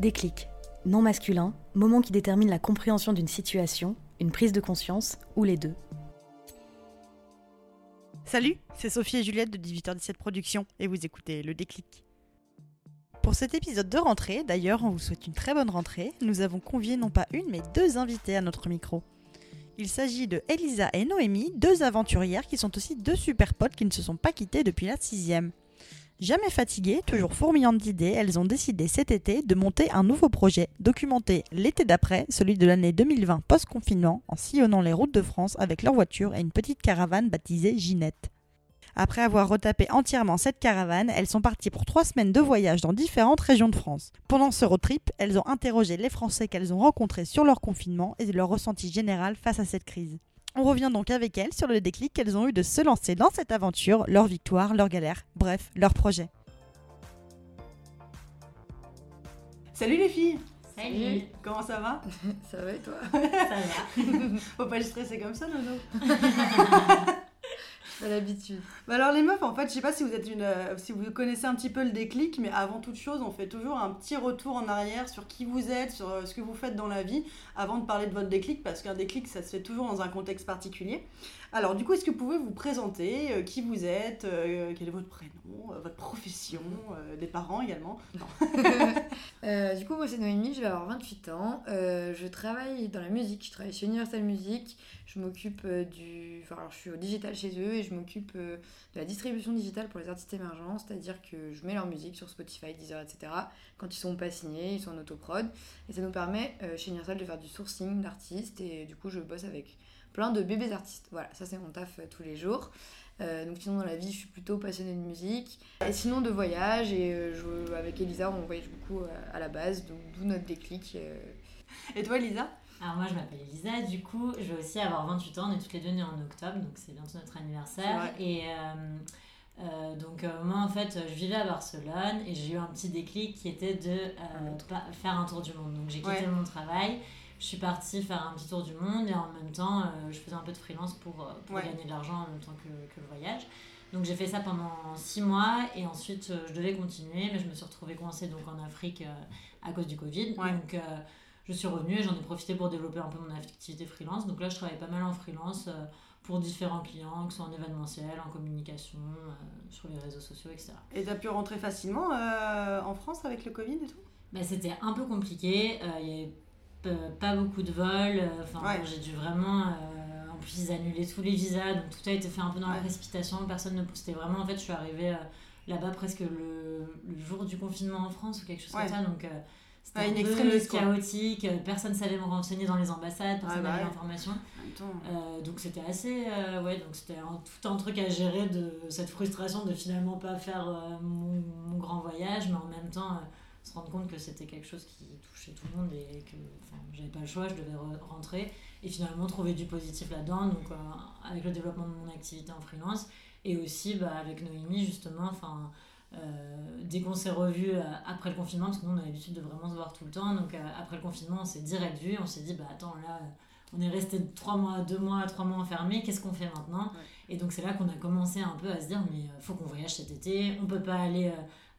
Déclic. Non masculin, moment qui détermine la compréhension d'une situation, une prise de conscience ou les deux. Salut, c'est Sophie et Juliette de 18h17 Productions et vous écoutez Le Déclic. Pour cet épisode de rentrée, d'ailleurs, on vous souhaite une très bonne rentrée, nous avons convié non pas une mais deux invités à notre micro. Il s'agit de Elisa et Noémie, deux aventurières qui sont aussi deux super potes qui ne se sont pas quittées depuis la sixième. Jamais fatiguées, toujours fourmillantes d'idées, elles ont décidé cet été de monter un nouveau projet, documenté l'été d'après, celui de l'année 2020 post-confinement, en sillonnant les routes de France avec leur voiture et une petite caravane baptisée Ginette. Après avoir retapé entièrement cette caravane, elles sont parties pour trois semaines de voyage dans différentes régions de France. Pendant ce road trip, elles ont interrogé les Français qu'elles ont rencontrés sur leur confinement et leur ressenti général face à cette crise. On revient donc avec elles sur le déclic qu'elles ont eu de se lancer dans cette aventure, leur victoire, leur galère, bref, leur projet. Salut les filles! Salut. Comment ça va? Ça va et toi? Ça va. Faut pas le stresser comme ça, Nono Pas l'habitude. Bah alors les meufs, en fait, je sais pas si vous êtes une, euh, si vous connaissez un petit peu le déclic, mais avant toute chose, on fait toujours un petit retour en arrière sur qui vous êtes, sur euh, ce que vous faites dans la vie, avant de parler de votre déclic, parce qu'un déclic, ça se fait toujours dans un contexte particulier. Alors du coup, est-ce que vous pouvez vous présenter, euh, qui vous êtes, euh, quel est votre prénom, euh, votre profession, euh, des parents également? Non. Euh, du coup, moi c'est Noémie, je vais avoir 28 ans. Euh, je travaille dans la musique, je travaille chez Universal Music. Je m'occupe euh, du. Enfin, alors je suis au digital chez eux et je m'occupe euh, de la distribution digitale pour les artistes émergents, c'est-à-dire que je mets leur musique sur Spotify, Deezer, etc. Quand ils sont pas signés, ils sont en autoprod. Et ça nous permet euh, chez Universal de faire du sourcing d'artistes et du coup, je bosse avec plein de bébés artistes. Voilà, ça c'est mon taf euh, tous les jours. Euh, donc sinon dans la vie je suis plutôt passionnée de musique et sinon de voyage et euh, je- avec Elisa on voyage beaucoup euh, à la base donc d'où notre déclic euh. Et toi, Lisa Alors moi je m'appelle Elisa, du coup je vais aussi avoir 28 ans, on est toutes les deux nées en octobre, donc c'est bientôt notre anniversaire. Et donc moi en fait je vivais à Barcelone et j'ai eu un petit déclic qui était de pa- faire un tour du monde. Donc j'ai quitté Ouais. mon travail, je suis partie faire un petit tour du monde et en même temps euh, je faisais un peu de freelance pour, euh, pour Ouais. gagner de l'argent en même temps que, que le voyage. Donc j'ai fait ça pendant six mois et ensuite euh, je devais continuer mais je me suis retrouvée coincée donc en Afrique à cause du Covid. Ouais. Donc euh, je suis revenue et j'en ai profité pour développer un peu mon activité freelance. Donc là je travaille pas mal en freelance euh, pour différents clients, que ce soit en événementiel, en communication, euh, sur les réseaux sociaux, etc. Et t'as pu rentrer facilement en France avec le Covid et tout? Bah, c'était un peu compliqué, il y avait p- pas beaucoup de vols, euh, enfin Ouais. j'ai dû vraiment... euh, en plus ils annulaient tous les visas, donc tout a été fait un peu dans la précipitation, personne ne... C'était vraiment, en fait, je suis arrivée euh, là-bas presque le, le jour du confinement en France ou quelque chose Ouais. comme ça, donc... c'était Ouais, un une peu chaotique, personne savait me renseigner dans les ambassades, personne Ouais, bah n'avait ouais. l'information. Euh, donc c'était assez euh, ouais donc c'était tout un truc à gérer de cette frustration de finalement pas faire euh, mon, mon grand voyage mais en même temps se rendre compte que c'était quelque chose qui touchait tout le monde et que enfin, j'avais pas le choix je devais re- rentrer et finalement trouver du positif là-dedans donc euh, avec le développement de mon activité en freelance et aussi bah, avec Noémie justement enfin euh, dès qu'on s'est revus euh, après le confinement, parce que nous on a l'habitude de vraiment se voir tout le temps, donc euh, après le confinement on s'est direct vu, on s'est dit bah attends là on est resté trois mois, deux mois, trois mois enfermés, qu'est-ce qu'on fait maintenant? Et donc c'est là qu'on a commencé un peu à se dire mais faut qu'on voyage cet été, on peut pas aller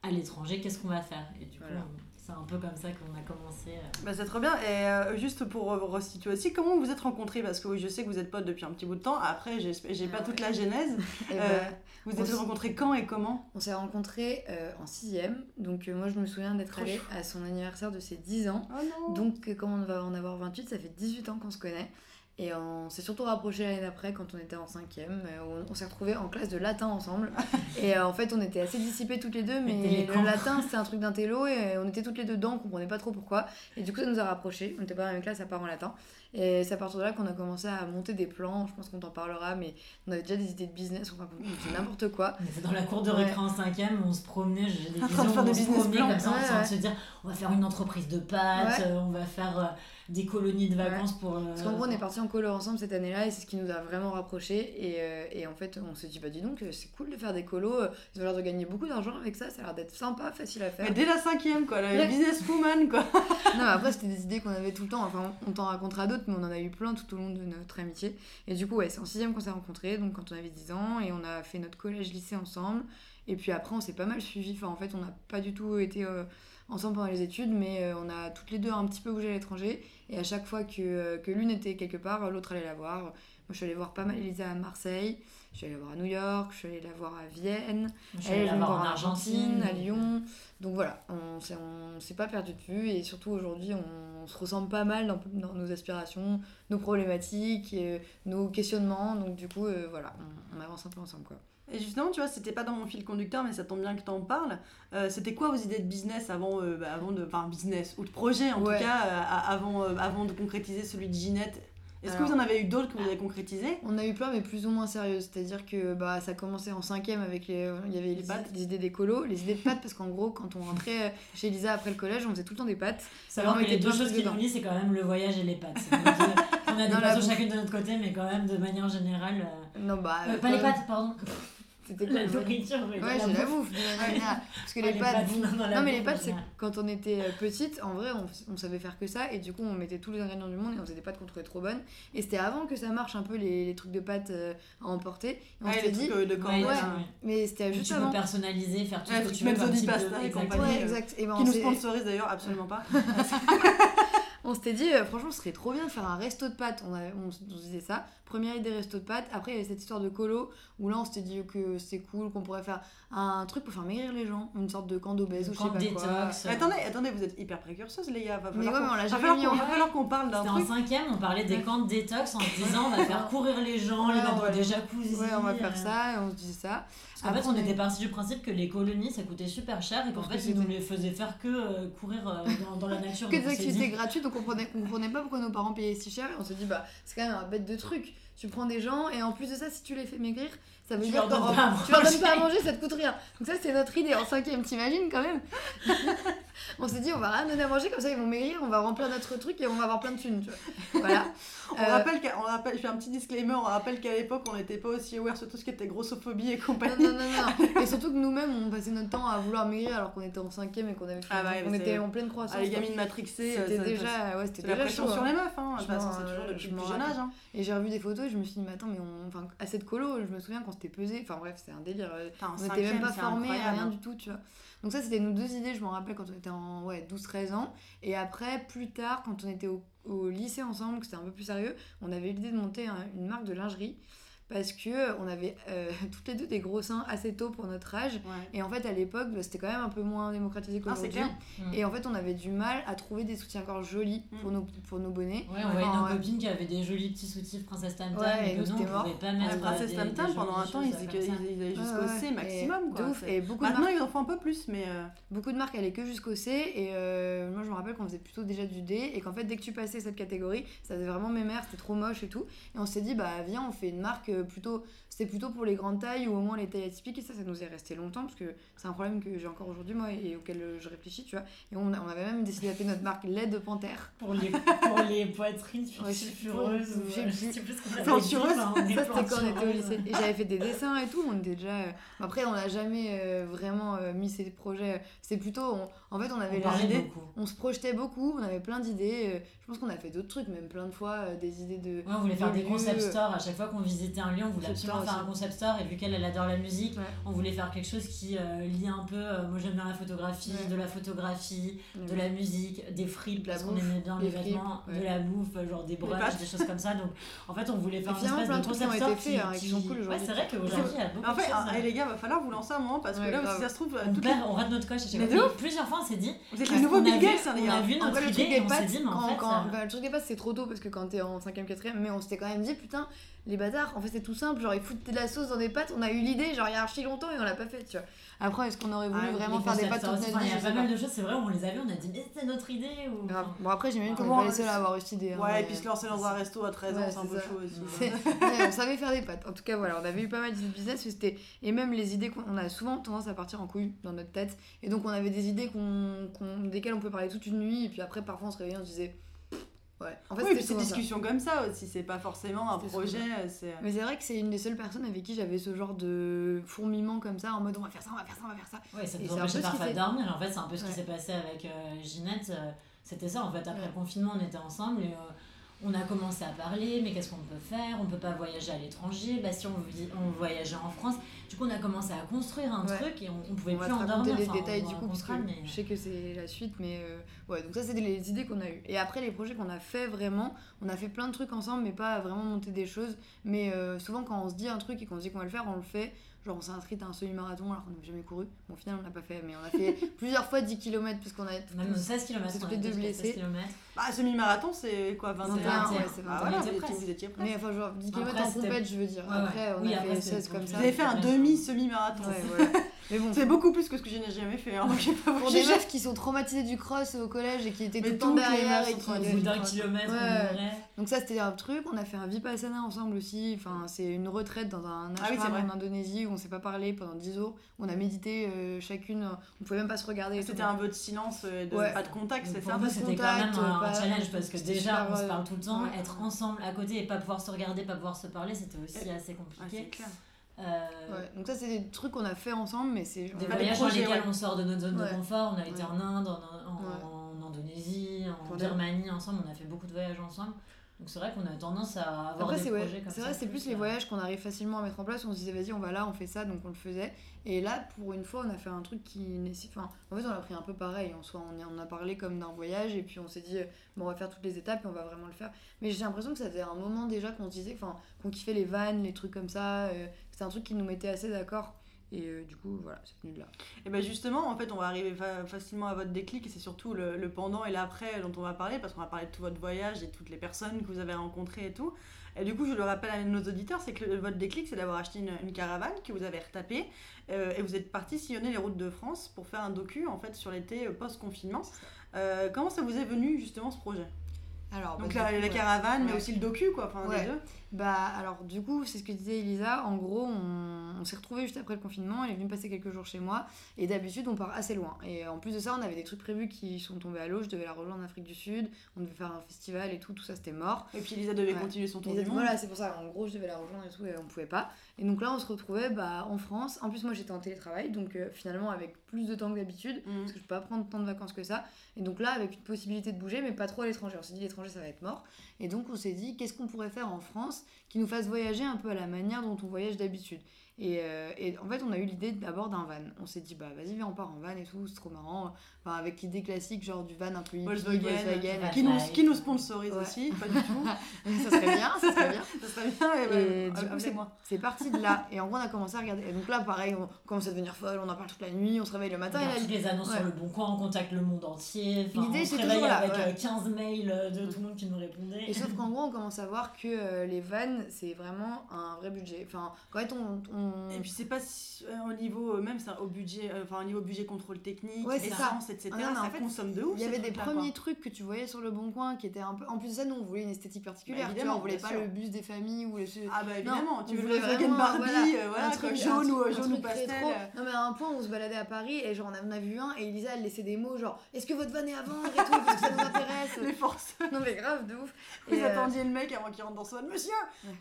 à l'étranger, qu'est-ce qu'on va faire? Et du Voilà. coup c'est un peu comme ça qu'on a commencé. euh. Bah, c'est trop bien. Et euh, juste pour re- resituer aussi, comment vous êtes rencontrés? Parce que oui, je sais que vous êtes potes depuis un petit bout de temps. Après, j'ai j'ai pas Ah toute la genèse. Euh, bah, Vous on êtes rencontrés quand et comment? on s'est rencontrés euh, en sixième donc euh, moi je me souviens d'être allée chou. à son anniversaire de ses 10 ans Oh non donc quand on va en avoir 28 ça fait 18 ans qu'on se connaît Et on s'est surtout rapproché l'année d'après quand on était en cinquième. euh, On, on s'est retrouvés en classe de latin ensemble. et euh, en fait, on était assez dissipés toutes les deux, mais le latin c'était un truc d'intello et on était toutes les deux dedans, on comprenait pas trop pourquoi. Et du coup, ça nous a rapprochés. On était pas dans la même classe à part en latin. Et c'est à partir de là qu'on a commencé à monter des plans. Je pense qu'on t'en parlera, mais on avait déjà des idées de business, enfin, on faisait n'importe quoi. On était dans la cour de Ouais. récré en cinquième, on se promenait, j'ai des de visions, faire où des on se promenait plans. comme ça en Ouais, train de ouais. se dire on va faire une entreprise de pâtes, Ouais. euh, on va faire euh, des colonies de vacances pour... euh, Parce qu'en gros, on est partis en colo ensemble cette année-là et c'est ce qui nous a vraiment rapprochés. Et, euh, et en fait, on s'est dit, bah dis donc, c'est cool de faire des colos. Ils ont l'air de gagner beaucoup d'argent avec ça. Ça a l'air d'être sympa, facile à faire. Mais dès la cinquième, quoi, la Ouais. businesswoman, quoi. Non, mais après, c'était des idées qu'on avait tout le temps. Enfin, on t'en racontera d'autres, mais on en a eu plein tout au long de notre amitié. Et du coup, ouais, c'est en sixième qu'on s'est rencontrés, donc quand on avait 10 ans, et on a fait notre collège-lycée ensemble. Et puis après, on s'est pas mal suivis. En fait, on n'a pas du tout été euh, ensemble pendant les études, mais euh, on a toutes les deux un petit peu bougé à l'étranger. Et à chaque fois que, euh, que l'une était quelque part, l'autre allait la voir. Moi, je suis allée voir pas mal Elisa à Marseille. Je suis allée la voir à New York, je suis allée la voir à Vienne. Je suis allée la voir en en Argentine, Argentine, à Lyon. Donc voilà, on s'est, on s'est pas perdu de vue et surtout aujourd'hui, on, se ressemble pas mal dans, dans nos aspirations, nos problématiques, et, euh, nos questionnements. Donc du coup, euh, voilà, on, on avance un peu ensemble quoi. Et justement, tu vois, c'était pas dans mon fil conducteur, mais ça tombe bien que t'en parles. Euh, c'était quoi vos idées de business avant, euh, bah, avant de. Enfin, business, ou de projet en Ouais. tout cas, avant, avant de concrétiser celui de Ginette? Est-ce que vous en avez eu d'autres que vous avez concrétisés On a eu plein, mais plus ou moins sérieuses. C'est-à-dire que bah, ça commençait en cinquième avec les. Il y avait les, pâtes. les idées d'écolo, les idées de pâtes, parce qu'en gros, quand on rentrait euh, chez Elisa après le collège, on faisait tout le temps des pâtes. Savoir que les deux choses qui nous lient, c'est quand même le voyage et les pâtes. Euh, on a des Dans la passions chacune de notre côté, mais quand même de manière générale. euh, Non, bah. euh, euh, pas les pâtes, pardon. C'était La cool. nourriture, Ouais, la j'ai la bouffe. Parce que les les pâtes. non, la mais les pâtes, c'est quand on était euh, petite, en vrai, on, on savait faire que ça. Et du coup, on mettait tous les ingrédients du monde et on faisait des pâtes qu'on trouvait trop bonnes. Et c'était avant que ça marche un peu les, les trucs de pâtes euh, à emporter. Et on Ouais, s'était dit. trucs euh, de Ouais, ouais. Mais c'était juste tu peux avant. personnaliser, faire tout Ouais, ce que tu veux. Mezzo comme di type de- pasta et exactement. compagnie. Ouais, exact. Ben, Qui on nous sponsorise d'ailleurs absolument pas. on s'était dit, euh, franchement, ce serait trop bien de faire un resto de pâtes. On, avait- on se on se disait ça. Première idée, resto de pâtes. Après, il y avait cette histoire de colo où là, on s'était dit que c'était cool, qu'on pourrait faire un truc pour faire maigrir les gens. Une sorte de camp d'obèse ou je sais Camp pas quoi. détox. Mais attendez, attendez, vous êtes hyper précurseuse, les gars. Va Mais ouais, qu'on- mais on l'a jamais mis qu'on- en- va falloir qu'on parle d'un C'était en truc. cinquième, on parlait des camps de détox en se disant on va faire courir les gens, les mettre on dans va- des jacuzzi. Ouais, on va faire euh. ça. Et on se disait ça. Parce qu'en fait, on était parti du principe que les colonies ça coûtait super cher et qu'en fait, que ils nous les faisaient faire que euh, courir euh, dans, dans la nature. que des activités gratuites, donc on comprenait, on comprenait pas pourquoi nos parents payaient si cher. Et on se dit, bah, c'est quand même un bête de truc. Tu prends des gens, et en plus de ça, si tu les fais maigrir, ça veut Tu dire que pas tu leur donnes pas à manger, ça te coûte rien. Donc, ça, c'était notre idée en cinquième, t'imagines quand même On s'est dit, on va rien donner à manger, comme ça ils vont maigrir, on va remplir notre truc et on va avoir plein de thunes, tu vois. Voilà. On Euh, rappelle, on rappelle, je fais un petit disclaimer, on rappelle qu'à l'époque on n'était pas aussi aware sur tout ce qui était grossophobie et compagnie. Non, non, non, non. Et surtout que nous-mêmes, on passait notre temps à vouloir maigrir alors qu'on était en cinquième et qu'on avait fait- Ah ouais, on était c'est- en pleine croissance. Ah, les gamines matrixées, euh, C'était déjà, ouais, c'était c'est la déjà pression chaud, sur hein. les meufs, hein. Je c'est toujours je depuis le plus jeune âge. hein. Et j'ai revu des photos et je me suis dit, mais attends, mais on... enfin, à cette colo, je me souviens quand c'était pesé, enfin bref, c'est un délire. euh, Putain, en On n'était même pas formés, incroyable, rien du tout, tu vois. Donc ça, c'était nos deux idées, je m'en rappelle quand on était en ouais, 12-13 ans. Et après, plus tard, quand on était au, au lycée ensemble, que c'était un peu plus sérieux, on avait l'idée de monter un- une marque de lingerie. Parce que euh, on avait euh, toutes les deux des gros seins assez tôt pour notre âge. Ouais. Et en fait, à l'époque, bah, c'était quand même un peu moins démocratisé Ah, qu'aujourd'hui. Mm. Et en fait, on avait du mal à trouver des soutiens-gorge jolis pour, Mm. nos, pour nos bonnets. Ouais, on voyait nos ouais. copines qui avaient des jolis petits soutifs Princesse Tam Tam Ouais, et nous, on c'était mort. pouvait pas mettre. princesse des- Tam Tam, pendant un temps, ils, allaient jusqu'au. C Et maximum. de Quoi. ouf. Et beaucoup de Maintenant, marques ils en font un peu plus, mais. euh, beaucoup de marques allaient que jusqu'au C et euh, moi je me rappelle qu'on faisait plutôt déjà du D et qu'en fait dès que tu passais cette catégorie ça faisait vraiment mémère c'était trop moche et tout et on s'est dit bah viens on fait une marque euh, plutôt c'était plutôt pour les grandes tailles ou au moins les tailles atypiques et ça ça nous est resté longtemps parce que c'est un problème que j'ai encore aujourd'hui moi et auquel euh, je réfléchis tu vois et on, on avait même décidé d'appeler notre marque lait de panthère Pour les, pour les poitrines Ouais, je sais plus, ce qu'on est ça c'était quand on était au lycée et j'avais fait des dessins et tout on était déjà euh, après on n'a jamais euh, vraiment mis ces projets c'est plutôt on- en fait on avait On on se projetait beaucoup, on avait plein d'idées. Je pense qu'on a fait d'autres trucs, même plein de fois, des idées de. Ouais, on voulait faire des de concept lieux. stores à chaque fois qu'on visitait un un on voulait absolument faire un concept store et vu qu'elle elle adore la musique, Ouais. on voulait faire quelque chose qui euh, lie un peu. euh, moi j'aime bien la photographie, Ouais. de la photographie, Ouais. de la musique, des fripes De parce qu'on aimait bien les vêtements, de la bouffe, euh, genre des brunchs, des choses comme ça. Donc en fait on voulait faire Et finalement, espèce de de concept store faits, qui, hein, et qui sont cool aujourd'hui. c'est vrai qu'aujourd'hui il y a beaucoup En de fait, choses. ah, euh, et les gars, va falloir vous lancer un moment parce que là, si ça se trouve, on, perd- on rate notre coche de plusieurs fois on s'est dit. vous êtes on les nouveaux Bill Gates, hein, les On gars. a vu notre idée et on s'est dit, mais en fait. euh, le truc des pâtes, c'est trop tôt parce que quand t'es en 5ème, 4ème, mais on s'était quand même dit, putain, les bâtards, en fait, c'est tout simple, genre ils foutent de la sauce dans des pâtes, on a eu l'idée, genre il y a archi longtemps et on l'a pas fait, tu vois. Après, est-ce qu'on aurait voulu Ah, vraiment faire des pâtes toute notre vie Il y a je pas mal de choses, c'est vrai, on les a vues, on a dit, mais c'est notre idée. Ou... Grave. Bon, après, j'imagine qu'on n'est pas les seuls à avoir eu cette idée. hein, Ouais, et mais- puis se lancer dans un resto à 13 ans, Ouais, c'est un peu ça. chaud aussi. Ouais, on savait faire des pâtes. En tout cas, voilà, on avait eu pas mal d'idées de business. c'était Et même les idées qu'on on a souvent tendance à partir en couille dans notre tête. Et donc, on avait des idées qu'on qu'on- desquelles on peut parler toute une nuit. Et puis après, parfois, on se réveillait, on se disait. Ouais, en fait, Oui, c'est des ça. discussions comme ça aussi, c'est pas forcément un projet, souvent c'est. Mais c'est vrai que c'est une des seules personnes avec qui j'avais ce genre de fourmillement comme ça, en mode on va faire ça, on va faire ça, on va faire ça. Ouais, ça nous empêchait parfois dormir. En fait, c'est un peu ce qui s'est passé avec euh, Ginette. euh, C'était ça, en fait. Après Ouais. le confinement, on était ensemble et euh, on a commencé à parler. Mais qu'est-ce qu'on peut faire? On peut pas voyager à l'étranger. Bah, si on, on voyageait en France. Du coup, on a commencé à construire un Ouais. truc et on, on pouvait On va plus te en dormir. les Enfin, détails on du coup, parce que racontera, mais- je sais que c'est la suite, mais euh, ouais, donc ça, c'est les idées qu'on a eues. Et après, les projets qu'on a fait vraiment, on a fait plein de trucs ensemble, mais pas vraiment monter des choses. Mais euh, souvent, quand on se dit un truc et qu'on se dit qu'on va le faire, on le fait. Genre, on s'est inscrit à un semi-marathon alors qu'on n'avait jamais couru. Bon, au final, on l'a pas fait, mais on a fait plusieurs fois 10 km parce qu'on a. Même 16 km, C'est on tous a les deux été jusqu'à 16 blessés. km. Bah, semi-marathon, c'est quoi, 21 21, ouais, c'est Ah 21. voilà, On vous étiez, presque. Mais enfin, genre 10 km Après, en compète, je veux dire. Ouais, ouais. Après, on Oui, a après, fait c'était 16 comme ça. Vous avez fait un demi-semi-marathon. Ouais, voilà. Mais bon, C'est beaucoup plus que ce que je n'ai jamais fait, hein, pas pour des meufs qui sont traumatisées du cross au collège et qui étaient Mais tout le temps derrière et sont qui. D'un kilomètre. Donc ça c'était un truc, on a fait un vipassana ensemble aussi, enfin c'est une retraite dans un Ah oui, c'est ashram vrai. en Indonésie où on s'est pas parlé pendant 10 jours, on a médité euh, chacune, on pouvait même pas se regarder. C'était un vœu de silence, euh, de Ouais. pas de contact, c'est ça c'était quand contact, même un, pas- challenge parce que déjà, super, on se parle tout le temps, ouais. être ensemble à côté et pas pouvoir se regarder, pas pouvoir se parler, c'était aussi assez Ah, compliqué. clair. Euh, Ouais, donc ça c'est des trucs qu'on a fait ensemble mais c'est Des voyages dans lesquels ouais. on sort de notre zone Ouais. de confort. On a été Ouais. en Inde, en, en- Ouais. en Indonésie, en Pour Birmanie ensemble. On a fait beaucoup de voyages ensemble. Donc c'est vrai qu'on a tendance à avoir Après des c'est projets ouais, comme ça. c'est vrai c'est plus les euh, voyages qu'on arrive facilement à mettre en place, on se disait vas-y on va là, on fait ça donc on le faisait. Et là pour une fois on a fait un truc qui nécessite, enfin en fait on a pris un peu pareil, en soi on on a parlé comme d'un voyage et puis on s'est dit bon on va faire toutes les étapes et on va vraiment le faire. Mais j'ai l'impression que ça faisait un moment déjà qu'on se disait, enfin qu'on kiffait les vannes, les trucs comme ça, euh, c'était un truc qui nous mettait assez d'accord. Et euh, du coup voilà c'est venu de là. Et ben justement, en fait, on va arriver fa- facilement à votre déclic et c'est surtout le, le pendant et l'après dont on va parler parce qu'on va parler de tout votre voyage et toutes les personnes que vous avez rencontrées et tout. Et du coup, je le rappelle à nos auditeurs, c'est que le- votre déclic, c'est d'avoir acheté une, une caravane que vous avez retapée euh, et vous êtes parti sillonner les routes de France pour faire un docu en fait sur l'été euh, post-confinement. Euh, comment ça vous est venu justement ce projet? Alors Donc bah, la, du coup, la ouais. caravane, mais aussi le docu quoi, enfin Ouais. les deux. Bah alors du coup c'est ce que disait Elisa, en gros on, on s'est retrouvés juste après le confinement, elle est venue passer quelques jours chez moi et d'habitude on part assez loin et en plus de ça on avait des trucs prévus qui sont tombés à l'eau, je devais la rejoindre en Afrique du Sud, on devait faire un festival et tout, tout ça c'était mort. Et puis Elisa devait Ouais. continuer son tour Et du monde. voilà c'est pour ça, en gros je devais la rejoindre et tout et on pouvait pas. Et donc là on se retrouvait bah, en France, en plus moi j'étais en télétravail donc euh, finalement avec plus de temps que d'habitude Mhm. parce que je peux pas prendre tant de vacances que ça. Et donc là, avec une possibilité de bouger, mais pas trop à l'étranger. On s'est dit, l'étranger, ça va être mort. Et donc, on s'est dit, qu'est-ce qu'on pourrait faire en France qui nous fasse voyager un peu à la manière dont on voyage d'habitude et, euh, et en fait, on a eu l'idée d'abord d'un van. On s'est dit, bah vas-y, viens, on part en van et tout, c'est trop marrant. Enfin, avec l'idée classique, genre du van un peu hippie, Volkswagen, Volkswagen, qui, nous, qui nous sponsorise Ouais. aussi, pas du tout. ça serait bien, ça serait bien. ça serait bien. Et, Et du coup, c'est- c'est parti de là. Et en gros, on a commencé à regarder. Et donc là, pareil, on commence à devenir folle, on en parle toute la nuit, on se réveille le On matin. Et regarde là, toutes les annonces ouais. sur le bon coin, on contacte le monde entier. Enfin, L'idée, on se c'est réveille toujours là, avec ouais. euh, 15 mails euh, de tout le monde qui nous répondait. Et sauf qu'en gros, on commence à voir que euh, les vannes, c'est vraiment un vrai budget. Enfin, quand même, on. On- Et puis c'est pas si- euh, au niveau euh, même ça au budget euh, enfin au niveau budget contrôle technique, Ouais, essence, etc. Ah non, ça en fait, consomme de ouf. Il y avait des premiers quoi. trucs que tu voyais sur le bon coin qui étaient un peu. En plus de ça, nous, on voulait une esthétique particulière. Bah, tu vois, on voulait pas le bus des familles ou le. Ah bah évidemment, tu on veux voulait le vraiment, Barbie, voilà, voilà, un truc- jaune un ou jaune un ou pastel. Non, mais à un point, on se baladait à Paris et genre, on en a vu un et Elisa, elle laissait des mots genre Est-ce que votre van est à vendre et tout Parce que ça nous intéresse. Les forces. non, mais grave, de ouf. Vous attendiez le mec avant qu'il rentre dans son van. Monsieur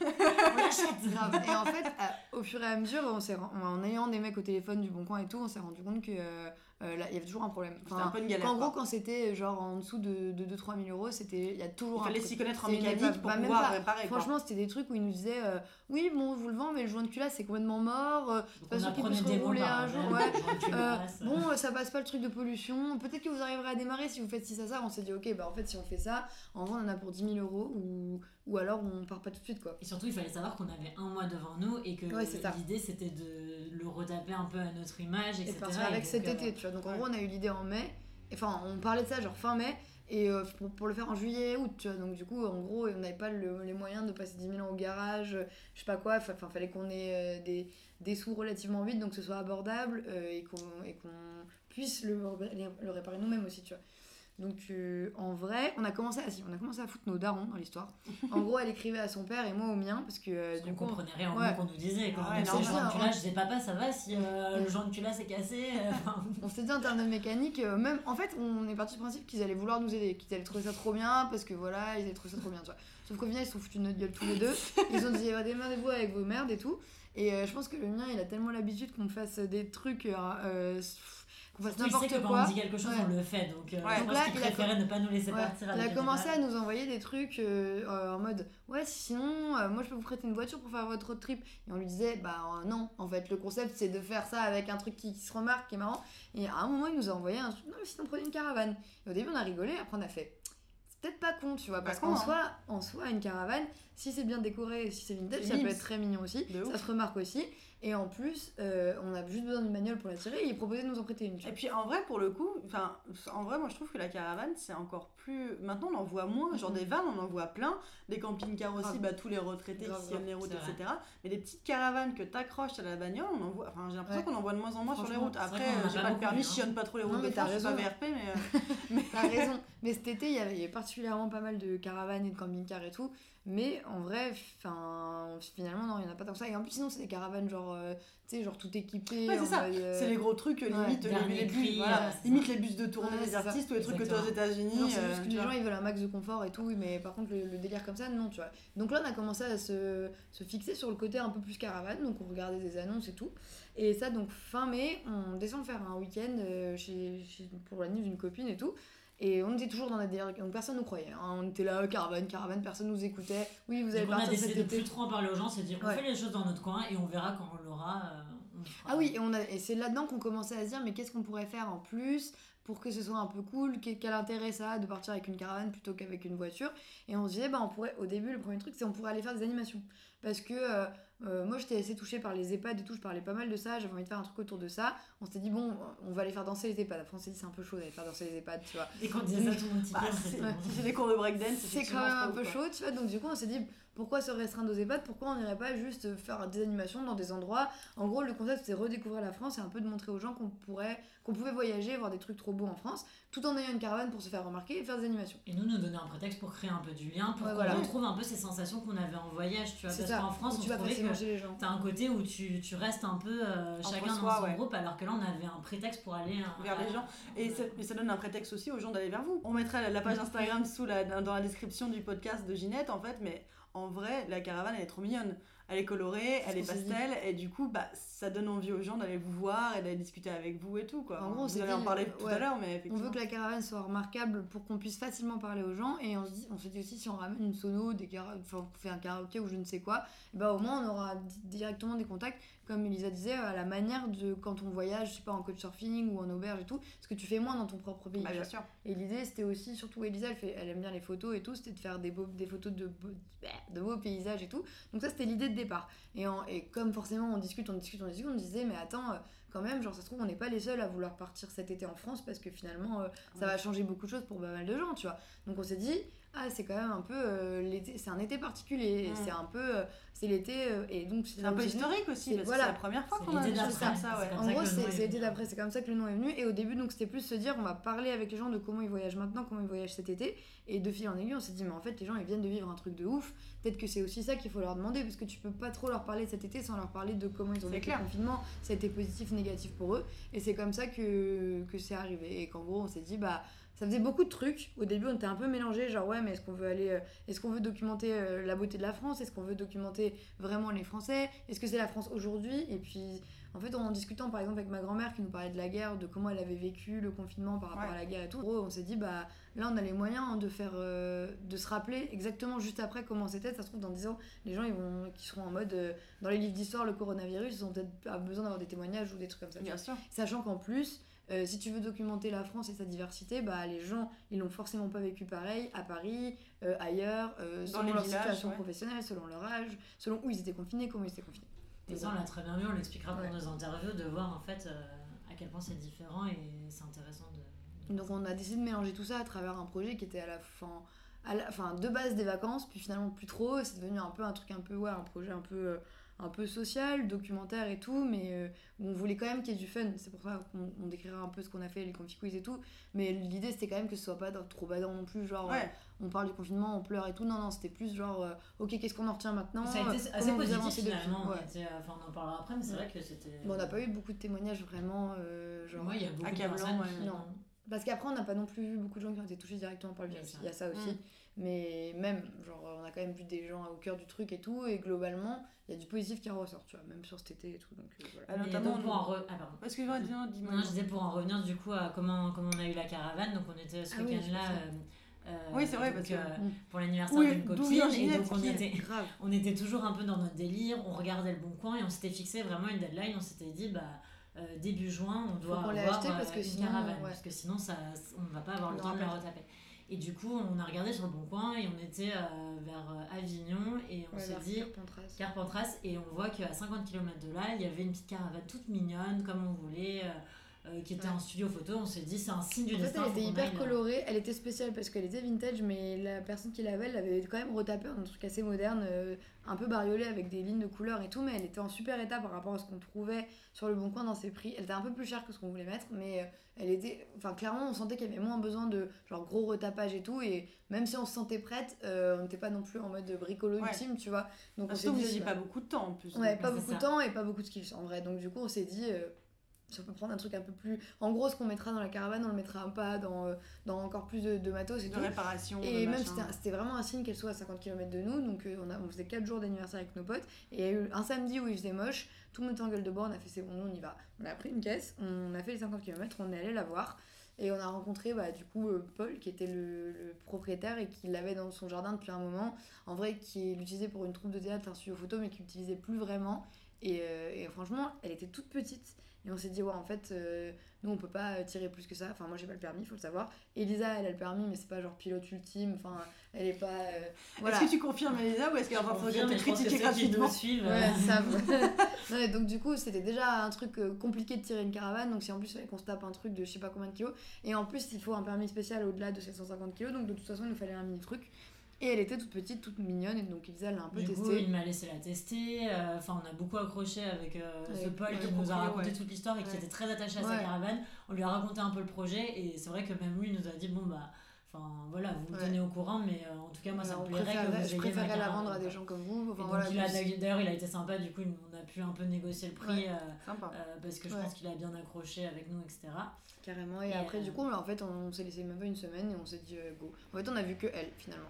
On l'achète Grave. Et en fait, au fur et à mesure, on s'est, en ayant des mecs au téléphone du Bon Coin et tout, on s'est rendu compte que euh, euh, là, il y avait toujours un problème. C'était un peu une galère. En gros, quoi. quand c'était genre en dessous de, de 2-3 000 euros, c'était il y a toujours il un fallait s'y connaître en mécanique pour Bah, même pouvoir pas. réparer. Franchement, c'était des trucs où ils nous disaient euh, Oui, bon, je vous le vends, mais le joint de culasse, c'est complètement mort. euh, Donc pas on sûr qu'il des mots rouler un jour. Euh, bon, ça passe pas le truc de pollution. Peut-être que vous arriverez à démarrer si vous faites ci, ça, ça. On s'est dit, ok, bah en fait, si on fait ça, en vrai, on en a pour 10 000 euros ou, ou alors on part pas tout de suite, quoi. Et surtout, il fallait savoir qu'on avait un mois devant nous et que Ouais, l'idée c'était de le retaper un peu à notre image, Et etc. de partir avec donc, cet euh, été, tu vois. Donc en gros, on a eu l'idée en mai. Enfin, on parlait de ça genre fin mai. Et euh, pour, pour le faire en juillet, août, tu vois. Donc du coup, en gros, on n'avait pas le- les moyens de passer 10 000 ans au garage, je sais pas quoi. Enfin, fallait qu'on ait euh, des, des sous relativement vite, donc que ce soit abordable et qu'on et qu'on puisse le, le réparer nous-mêmes aussi, tu vois. Donc euh, en vrai, on a commencé à, si, on a commencé à foutre nos darons dans l'histoire. En gros, elle écrivait à son père et moi au mien parce que euh, Parce du qu'on coup, comprenait rien ouais. qu'on nous disait. Quand Ah on ouais, de culasse, je disais papa, ça va si euh, le joint de culasse est cassé euh, On s'est dit en termes de mécanique, euh, même en fait, on est parti du principe qu'ils allaient vouloir nous aider, qu'ils allaient trouver ça trop bien parce que voilà, ils allaient trouver ça trop bien, tu vois. Sauf qu'au final, ils se sont foutus de notre gueule tous les deux. Ils ont dit, eh ben, démerdez-vous avec vos merdes et tout. Et euh, je pense que le mien, il a tellement l'habitude qu'on fasse des trucs, euh, qu'on fasse n'importe quand on dit quelque chose, Ouais. on le fait. Donc, euh, Ouais. je Donc pense là, qu'il il préférait ne pas nous laisser Ouais. partir. Il a commencé à nous envoyer des trucs euh, euh, en mode ouais sinon euh, moi je peux vous prêter une voiture pour faire votre road trip et on lui disait bah euh, non en fait le concept c'est de faire ça avec un truc qui, qui se remarque qui est marrant et à un moment il nous a envoyé un truc non mais sinon prenez une caravane et au début on a rigolé après on a fait c'est peut-être pas con tu vois parce qu'en hein. soi en soi une caravane si c'est bien décoré si c'est vintage ça peut être très mignon aussi ça se remarque aussi et en plus euh, on a juste besoin d'une manuelle pour la tirer et il proposait de nous en prêter une Et puis en vrai, pour le coup, enfin, en vrai, moi je trouve que la caravane c'est encore plus. Maintenant on en voit moins, genre des vannes on en voit plein, des camping-cars aussi, bah, tous les retraités qui sillonnent les routes, etc. Mais des petites caravanes que t'accroches à la bagnole, on en voit. Enfin, j'ai l'impression Ouais. qu'on en voit de moins en moins sur les routes. Après, j'ai pas pas le permis, je hein. sillonne pas trop les Non, routes mais t'as pas raison. VRP, mais. euh, T'as raison. Mais cet été, il y avait particulièrement pas mal de caravanes et de camping-cars et tout. Mais en vrai, enfin, finalement, non, il y en a pas tant que ça. Et en plus, sinon, c'est des caravanes genre, euh, tu sais, genre tout équipé. Ouais, c'est en ça. mode, euh, C'est les gros trucs, euh, ouais, limite, les, bus, voilà, limite les bus de tournée des c'est ça. artistes ou les trucs que t'as aux Exactement. États-Unis. Non, c'est euh, juste que tu les vois. gens ils veulent un max de confort et tout, mais par contre le, le délire comme ça, non, tu vois. Donc là on a commencé à se, se fixer sur le côté un peu plus caravane, donc on regardait des annonces et tout. Et ça, donc fin mai, on descend faire un week-end chez, chez- pour l'année d'une copine et tout. Et on était toujours dans la délire, donc personne nous croyait. hein. On était là, caravane, caravane, personne nous écoutait. Oui, vous allez Donc on a décidé de plus trop en parler aux gens, c'est dire on Ouais. fait les choses dans notre coin et on verra quand on l'aura. euh. Ah oui, et, on a, et c'est là-dedans qu'on commençait à se dire, mais qu'est-ce qu'on pourrait faire en plus pour que ce soit un peu cool? Quel, quel intérêt ça a de partir avec une caravane plutôt qu'avec une voiture? Et on se disait, bah, on pourrait, au début, le premier truc, c'est on pourrait aller faire des animations. Parce que euh, euh, moi, j'étais assez touchée par les EHPAD et tout, je parlais pas mal de ça, j'avais envie de faire un truc autour de ça. On s'était dit, bon, on va aller faire danser les EHPAD. Après, on s'est dit, c'est un peu chaud d'aller faire danser les EHPAD, tu vois. Et quand on disait ça, tout le monde Bah, tiquait, c'est- des cours de breakdance, C'est quand même un peu chaud, tu vois. Donc, du coup, on s'est dit, pourquoi se restreindre aux EHPAD? Pourquoi on n'irait pas juste faire des animations dans des endroits? En gros, le concept, c'est redécouvrir la France et un peu de montrer aux gens qu'on pourrait, qu'on pouvait voyager, voir des trucs trop beaux en France, tout en ayant une caravane pour se faire remarquer et faire des animations. Et nous, nous donner un prétexte pour créer un peu du lien, pour Ouais, qu'on voilà. retrouve un peu ces sensations qu'on avait en voyage, tu vois. C'est Parce ça. qu'en France, on tu vas trouvait que les gens. t'as un côté où tu, tu restes un peu euh, chacun soi, dans son ouais. groupe, alors que là, on avait un prétexte pour aller euh, Vers les gens. Et ça, mais ça donne un prétexte aussi aux gens d'aller vers vous. On mettra la, la page Instagram sous la, dans la description du podcast de Ginette, en fait, mais en vrai, la caravane, elle est trop mignonne. Elle est colorée, elle est pastel, et du coup, bah, ça donne envie aux gens d'aller vous voir et d'aller discuter avec vous et tout, quoi. En gros, on vous allez en parler euh, tout ouais. à l'heure, mais On effectivement. veut que la caravane soit remarquable pour qu'on puisse facilement parler aux gens et on se dit, on dit aussi si on ramène une sono, des cara- enfin, on fait un karaoké ou je ne sais quoi, et bah au moins on aura di- directement des contacts comme Elisa disait à la manière de quand on voyage, je sais pas en couchsurfing ou en auberge et tout, ce que tu fais moins dans ton propre pays. Bah, bien sûr. Et l'idée, c'était aussi, surtout Elisa, elle, fait, elle aime bien les photos et tout, c'était de faire des, beaux, des photos de, beaux- de beaux paysages et tout. Donc ça, c'était l'idée de départ. Et, en- et comme forcément, on discute, on discute, on discute, on disait, mais attends, euh, quand même, genre, ça se trouve, on n'est pas les seuls à vouloir partir cet été en France parce que finalement, euh, ça va changer beaucoup de choses pour pas mal de gens, tu vois. Donc on s'est dit, ah, c'est quand même un peu euh, l'été, c'est un été particulier, et c'est un peu, euh, c'est l'été, euh, et donc C'est un peu historique aussi, parce voilà. que c'est la première fois qu'on a des choses d'après, comme ça, c'est ouais. comme En ça gros, c'est est c'est l'été d'après, c'est comme ça que le nom est venu. Et au début, donc c'était plus se dire, on va parler avec les gens de comment ils voyagent maintenant, comment ils voyagent cet été. Et de fil en aiguille, on s'est dit, mais en fait, les gens, ils viennent de vivre un truc de ouf. Peut-être que c'est aussi ça qu'il faut leur demander, parce que tu peux pas trop leur parler cet été sans leur parler de comment ils ont vécu le confinement. Ça a été positif, négatif pour eux. Et c'est comme ça que, que c'est arrivé. Et qu'en gros, on s'est dit, bah. Ça faisait beaucoup de trucs. Au début, on était un peu mélangés, genre ouais, mais est-ce qu'on veut aller, euh, est-ce qu'on veut documenter euh, la beauté de la France? Est-ce qu'on veut documenter vraiment les Français? Est-ce que c'est la France aujourd'hui? Et puis En fait, en discutant par exemple avec ma grand-mère qui nous parlait de la guerre, de comment elle avait vécu le confinement par rapport Ouais. à la guerre et tout, en gros, on s'est dit, bah là, on a les moyens hein, de faire, euh, de se rappeler exactement juste après comment c'était. Ça se trouve, dans 10 ans, les gens ils vont, qui seront en mode, euh, dans les livres d'histoire, le coronavirus, ils ont peut-être besoin d'avoir des témoignages ou des trucs comme ça. Bien sûr. Sachant qu'en plus, euh, si tu veux documenter la France et sa diversité, bah, les gens, ils l'ont forcément pas vécu pareil à Paris, euh, ailleurs, euh, selon les leur villages, situation ouais. professionnelle, selon leur âge, selon où ils étaient confinés, comment ils étaient confinés. Et ça, on l'a très bien vu, on l'expliquera pour Ouais. nos interviews, de voir en fait euh, à quel point c'est différent et c'est intéressant de. Donc on a décidé de mélanger tout ça à travers un projet qui était à la fin, à la, enfin de base des vacances, puis finalement plus trop. et C'est devenu un peu un truc un peu ouais, un projet un peu euh, un peu social, documentaire et tout, mais euh, on voulait quand même qu'il y ait du fun. C'est pour ça qu'on on décrira un peu ce qu'on a fait, les confi quiz et tout. Mais l'idée c'était quand même que ce soit pas trop badant non plus, genre Ouais. euh, on parle du confinement, on pleure et tout. Non non, c'était plus genre euh, ok qu'est-ce qu'on en retient maintenant? Ça a été euh, assez positif finalement. Ouais. était- enfin, on en parlera après, mais c'est vrai que c'était. Bon, on n'a pas eu beaucoup de témoignages vraiment euh, genre. Moi, il y a beaucoup de personnes. Parce qu'après, on n'a pas non plus vu beaucoup de gens qui ont été touchés directement par le virus. Il y a ça aussi. Mm. Mais même, genre, on a quand même vu des gens au cœur du truc et tout. Et globalement, il y a du positif qui ressort, tu vois, même sur cet été et tout. Donc euh, voilà. Ah, Et notamment, donc, pour en re- ah, pardon. Parce que dis-moi, dis-moi. Non, je disais pour en revenir du coup à comment, comment on a eu la caravane. Donc on était ce Ah oui, week-end-là euh, euh, Oui, c'est vrai, parce que- euh, Mm. pour l'anniversaire Où- d'une copine. Et donc on était, Grave. on était toujours un peu dans notre délire. On regardait le bon coin et on s'était fixé vraiment une deadline. On s'était dit, bah. euh, début juin, on doit avoir parce euh, que une sinon, caravane, ouais. parce que sinon ça, on ne va pas avoir le temps de la retaper. Et du coup, on a regardé sur le bon coin et on était euh, vers euh, Avignon et on Ouais, s'est vers dit, Carpentras. Carpentras et on voit qu'à 50 km de là, il y avait une petite caravane toute mignonne, comme on voulait, euh, euh, qui était Ouais. en studio photo. On s'est dit, c'est un signe du En fait, destin. elle faut était hyper aille, euh, colorée, elle était spéciale parce qu'elle était vintage, mais la personne qui l'avait, elle l'avait quand même retapé en un truc assez moderne, euh, un peu bariolé avec des lignes de couleurs et tout, mais elle était en super état par rapport à ce qu'on trouvait sur le bon coin dans ses prix. Elle était un peu plus chère que ce qu'on voulait mettre, mais euh, elle était. Enfin, clairement, on sentait qu'il y avait moins besoin de genre gros retapage et tout, et même si on se sentait prête, euh, on n'était pas non plus en mode bricolo Ouais. ultime, tu vois. Donc on Parce s'est que vous dit. n'aviez bah, pas beaucoup de temps en plus. Ouais, pas beaucoup de temps et pas beaucoup de skills en vrai. Donc du coup, on s'est dit, si on peut prendre un truc un peu plus... En gros, ce qu'on mettra dans la caravane, on le mettra pas dans, euh, dans encore plus de, de matos et De tout. réparation. Et de même, c'était c'était vraiment un signe qu'elle soit à 50 km de nous. Donc euh, on, a, on faisait 4 jours d'anniversaire avec nos potes. Et il y a eu un samedi où il faisait moche. Tout le monde était en gueule de bois. On a fait c'est bon, nous on y va. On a pris une caisse, on a fait les 50 km, on est allé la voir. Et on a rencontré bah, du coup euh, Paul qui était le, le propriétaire et qui l'avait dans son jardin depuis un moment. En vrai, qui l'utilisait pour une troupe de théâtre, un studio photo, mais qui l'utilisait plus vraiment. Et, euh, et franchement, elle était toute petite. Et on s'est dit, ouais, en fait, euh, nous, on peut pas euh, tirer plus que ça. Enfin, moi, j'ai pas le permis, faut le savoir. Elisa, elle a le permis, mais c'est pas genre pilote ultime. Enfin, elle est pas. euh, voilà. Est-ce que tu confirmes, Elisa, ou est-ce qu'elle va on te critiquer gratuitement nous suivent. Ouais, ça. donc du coup, c'était déjà un truc compliqué de tirer une caravane. Donc si en plus qu'on se tape un truc de je sais pas combien de kilos, et en plus il faut un permis spécial au-delà de 750 kilos, donc de toute façon il nous fallait un mini truc. Et elle était toute petite, toute mignonne, et donc Elisa l'a un peu Du coup, testé. il m'a laissé la tester. euh, Enfin, on a beaucoup accroché avec euh, ce Paul qui nous a raconté ouais. toute l'histoire et qui Ouais. était très attaché à sa Ouais. caravane. On lui a raconté un peu le projet et c'est vrai que même lui nous a dit bon bah, enfin voilà, vous me tenez au courant, mais euh, en tout cas moi ça me plairait que vous je ayez ma préférerais la vendre à des gens comme vous. Enfin, voilà, d'ailleurs, il a été sympa, du coup, on a pu un peu négocier le prix euh, euh, parce que je pense qu'il a bien accroché avec nous, etc. Carrément. Et, après, euh, du coup, en fait, on, s'est laissé même pas une semaine et on s'est dit euh, go. En fait, on a vu que elle finalement.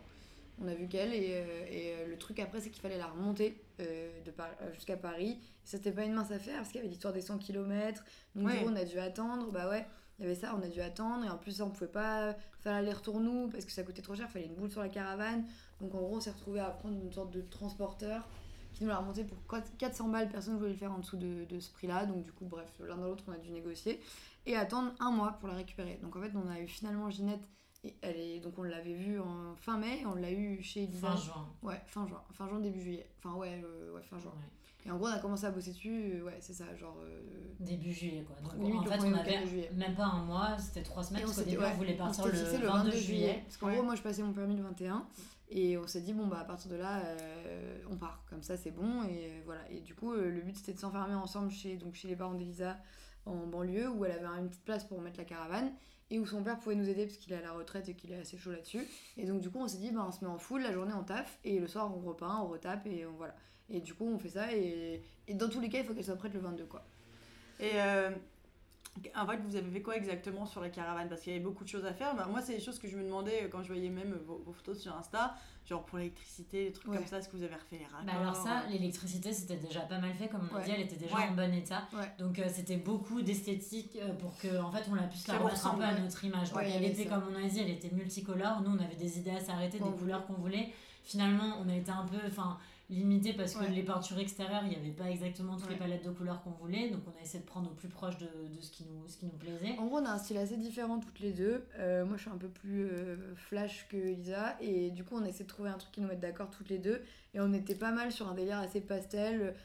On a vu qu'elle et, euh, et euh, le truc après, c'est qu'il fallait la remonter euh, de Par- jusqu'à Paris. C'était pas une mince affaire parce qu'il y avait l'histoire des 100 km. Donc, Ouais. du coup, on a dû attendre. Bah ouais, il y avait ça, on a dû attendre. Et en plus, ça, on pouvait pas faire l'aller-retour nous parce que ça coûtait trop cher. Il fallait une boule sur la caravane. Donc, en gros, on s'est retrouvé à prendre une sorte de transporteur qui nous l'a remonté pour 400 balles. Personne ne voulait le faire en dessous de, de ce prix-là. Donc, du coup, bref, l'un dans l'autre, on a dû négocier et attendre un mois pour la récupérer. Donc en fait, on a eu finalement Ginette. Et elle est, donc on l'avait vue en fin mai, on l'a eu chez Elisa. Fin juin. Ouais, fin juin. Fin juin, début juillet. Enfin ouais, euh, ouais fin juin. Ouais. Et en gros, on a commencé à bosser dessus, euh, ouais, c'est ça, genre... euh, Début juillet, quoi. Donc Limite en le fait, on avait juillet. même pas un mois, c'était trois semaines, on parce qu'au début, ouais, on voulait on partir s'était le fixé 22 juillet. Parce qu'en gros, moi, je passais mon permis le 21. Et on s'est dit, bon, bah à partir de là, on part. Comme ça, c'est bon. Et voilà. Et du coup, le but, c'était de s'enfermer ensemble chez, donc, chez les parents d'Elisa en banlieue, où elle avait une petite place pour mettre la caravane. Et où son père pouvait nous aider parce qu'il est à la retraite et qu'il est assez chaud là-dessus. Et donc, du coup, on s'est dit, bah, on se met en full, la journée on taffe, et le soir on repeint, on retape, et voilà. Et du coup, on fait ça, et, et dans tous les cas, il faut qu'elle soit prête le 22, quoi. Et euh, En fait, vous avez fait quoi exactement sur la caravane? Parce qu'il y avait beaucoup de choses à faire. Bah, moi, c'est des choses que je me demandais euh, quand je voyais même vos, vos photos sur Insta. Genre pour l'électricité, des trucs Ouais. comme ça. Est-ce que vous avez refait les raccords? Bah alors ça, l'électricité c'était déjà pas mal fait, comme on Ouais. dit, elle était déjà Ouais. en bon état. Donc euh, c'était beaucoup d'esthétique euh, pour que en fait on la puisse la remettre un peu à notre image. Donc, elle était ça. comme on a dit, elle était multicolore. Nous on avait des idées à s'arrêter, des couleurs qu'on voulait. Finalement on a été un peu, enfin limité parce que Ouais. les peintures extérieures, il n'y avait pas exactement toutes les palettes de couleurs qu'on voulait. Donc on a essayé de prendre au plus proche de, de ce, qui nous, ce qui nous plaisait. En gros, on a un style assez différent toutes les deux. Euh, moi, je suis un peu plus euh, flash que Lisa. Et du coup, on a essayé de trouver un truc qui nous mette d'accord toutes les deux. Et on était pas mal sur un délire assez pastel,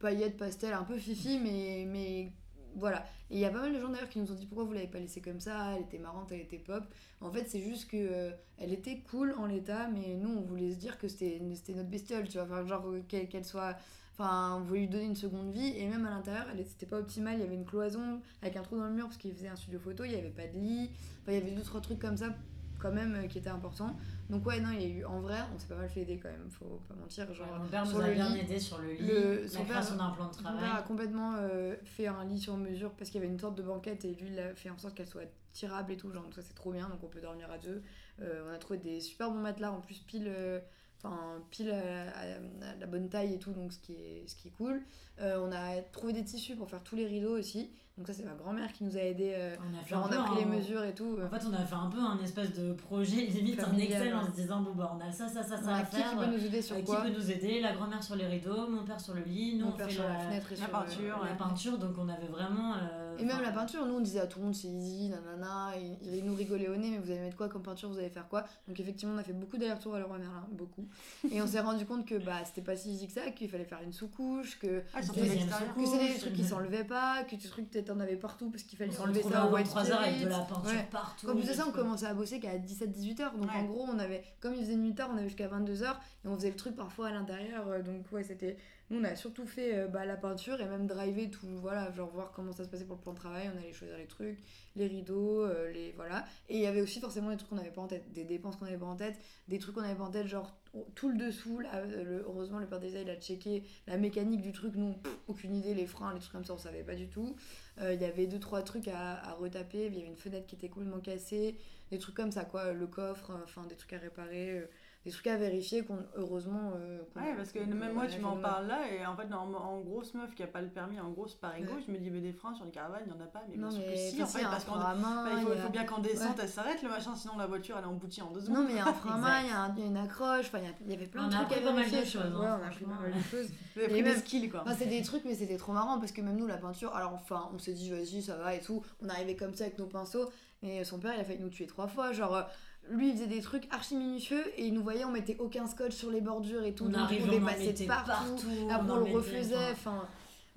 paillettes, pastel, un peu fifi, mais, mais voilà. Et il y a pas mal de gens d'ailleurs qui nous ont dit pourquoi vous l'avez pas laissée comme ça, elle était marrante, elle était pop. En fait, c'est juste que euh, elle était cool en l'état, mais nous, on voulait se dire que c'était notre bestiole, tu vois. Enfin, genre, qu'elle soit. Enfin, on voulait lui donner une seconde vie, et même à l'intérieur, elle c'était pas optimal. Il y avait une cloison avec un trou dans le mur parce qu'il faisait un studio photo, il y avait pas de lit. Enfin, il y avait deux, trois trucs comme ça, quand même, euh, qui étaient importants. Donc, ouais, non, il y a eu. En vrai, on s'est pas mal fait aider quand même, faut pas mentir. Genre, Ouais, mon père sur nous a bien lit, aidé sur le lit, le- son père- plan de Mon père a travail. complètement euh, fait un lit sur mesure parce qu'il y avait une sorte de banquette et lui il a fait en sorte qu'elle soit tirable et tout. Genre, donc ça c'est trop bien, donc on peut dormir à deux. Euh, on a trouvé des super bons matelas en plus pile. euh, Enfin, pile à, à- à la bonne taille et tout, donc ce qui est, ce qui est cool. Euh, on a trouvé des tissus pour faire tous les rideaux aussi. Donc ça, c'est ma grand-mère qui nous a aidé. euh, On a fait genre, un on a peu pris les un- mesures et tout. En fait, on a fait un peu un espèce de projet, limite Familial, Excel en se disant bon, bah, on a ça, ça, ça, ça à qui faire. qui peut nous aider sur Euh, qui quoi peut nous aider? La grand-mère sur les rideaux, mon père sur le lit, nous Mon on père fait sur la la, fenêtre et la sur le- peinture, la ouais. peinture, donc on avait vraiment. euh, Et même la peinture, nous on disait à tout le monde c'est easy, nanana, et ils nous rigolaient au nez, mais vous allez mettre quoi comme peinture, vous allez faire quoi? Donc effectivement, on a fait beaucoup d'allers-retours à Leroy Merlin, beaucoup. Et on s'est rendu compte que bah c'était pas si easy que ça, qu'il fallait faire une sous-couche, que, Ah, c'était des trucs qui une- s'enlevaient pas, que des trucs peut-être t'en avais partout parce qu'il fallait s'enlever ça au white 23 heures avec de la peinture Ouais. partout. En plus de ça, on commençait à bosser qu'à 17-18 heures. Donc Ouais. en gros, on avait, comme il faisait nuit tard, on avait jusqu'à 22 heures et on faisait le truc parfois à l'intérieur. euh, Donc ouais, c'était. Nous, on a surtout fait euh, bah, la peinture et même driver tout. Voilà, genre voir comment ça se passait pour le plan de travail. On allait choisir les trucs, les rideaux, euh, les. Voilà. Et il y avait aussi forcément des trucs qu'on n'avait pas en tête, des dépenses qu'on n'avait pas en tête, des trucs qu'on n'avait pas en tête, genre tout le dessous. euh, heureusement, le père des il a checké la mécanique du truc. Nous, aucune idée, les freins, les trucs comme ça, on savait pas du tout. Il y avait deux, trois trucs à, à retaper. Il y avait une fenêtre qui était complètement cassée. Des trucs comme ça, quoi. Le coffre, enfin, des trucs à réparer. Des trucs à vérifier qu'on, heureusement. euh, qu'on- Ouais, parce que qu'on- même qu'on moi, a tu m'en parles là, et en fait, en, en grosse meuf qui a pas le permis, en grosse par ego, Ouais. je me dis, mais des freins sur les caravanes, il y en a pas, mais Non, bien sûr que mais si, en enfin, fait, a parce main. Bah, il faut, a- bien qu'en descente, elle s'arrête le machin, sinon la voiture elle est emboutie en deux secondes. Non, mais il y a un frein à main, il y, a un- il y a une accroche, enfin, il y a- avait plein On de a trucs à appris pas mal de vérifier. choses, hein, ouais, on a appris pas mal de choses. Et même- skills quoi. C'est des trucs, mais c'était trop marrant parce que même nous, la peinture, alors enfin, on s'est dit, vas-y, ça va et tout. On arrivait comme ça avec nos pinceaux, mais son père, il a failli nous tuer trois fois. Genre, euh, lui, il faisait des trucs archi minutieux et il nous voyait, on mettait aucun scotch sur les bordures et tout. On donc arrivait, on on dépassait de partout. partout. Après, on le refaisait, enfin,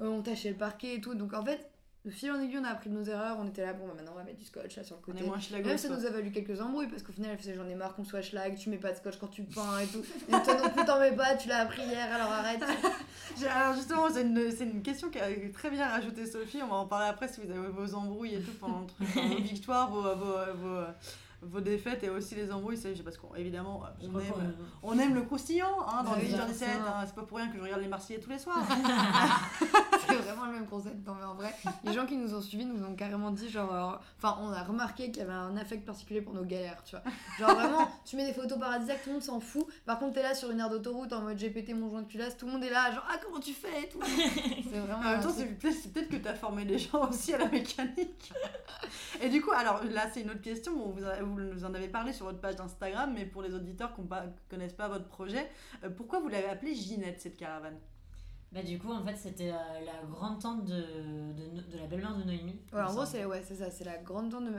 euh, on tachait le parquet et tout. Donc, en fait, de fil en aiguille, on a appris de nos erreurs. On était là, bon, bah, maintenant, on va mettre du scotch là sur le On côté. est moins Et schlagos. Même ça quoi. nous a valu quelques embrouilles parce qu'au final elle faisait j'en ai marre qu'on soit schlag, tu mets pas de scotch quand tu peins et tout. Et toi non plus t'en mets pas, tu l'as appris hier alors arrête. Alors justement, c'est une, une question qui a très bien rajouté Sophie. On va en parler après si vous avez vos embrouilles et tout pendant le truc, vos victoires, vos, vos, vos, vos défaites et aussi les embrouilles. C'est parce qu'évidemment, je on aime, qu'on- on aime le croustillant hein, dans les oui, 17 forcément. hein, C'est pas pour rien que je regarde les Marseillais tous les soirs. C'est vraiment le même concept. Non mais en vrai, les gens qui nous ont suivis nous ont carrément dit genre, euh, enfin on a remarqué qu'il y avait un affect particulier pour nos galères, tu vois. Genre vraiment, tu mets des photos paradisiaques, tout le monde s'en fout. Par contre t'es là sur une aire d'autoroute en mode GPT mon joint de culasse, tout le monde est là genre ah comment tu fais et tout. C'est vraiment. En même temps, c'est peut-être que tu as formé les gens aussi à la mécanique. Et du coup, alors là, c'est une autre question. Bon, vous, a- vous nous en avez parlé sur votre page d'Instagram, mais pour les auditeurs qui ne connaissent pas votre projet, euh, pourquoi vous l'avez appelée Ginette, cette caravane? Bah, du coup, en fait, c'était euh, la grande tante de, de, de la belle-mère de Noémie. Ouais, en gros c'est ouais c'est ça, c'est la grande tante de,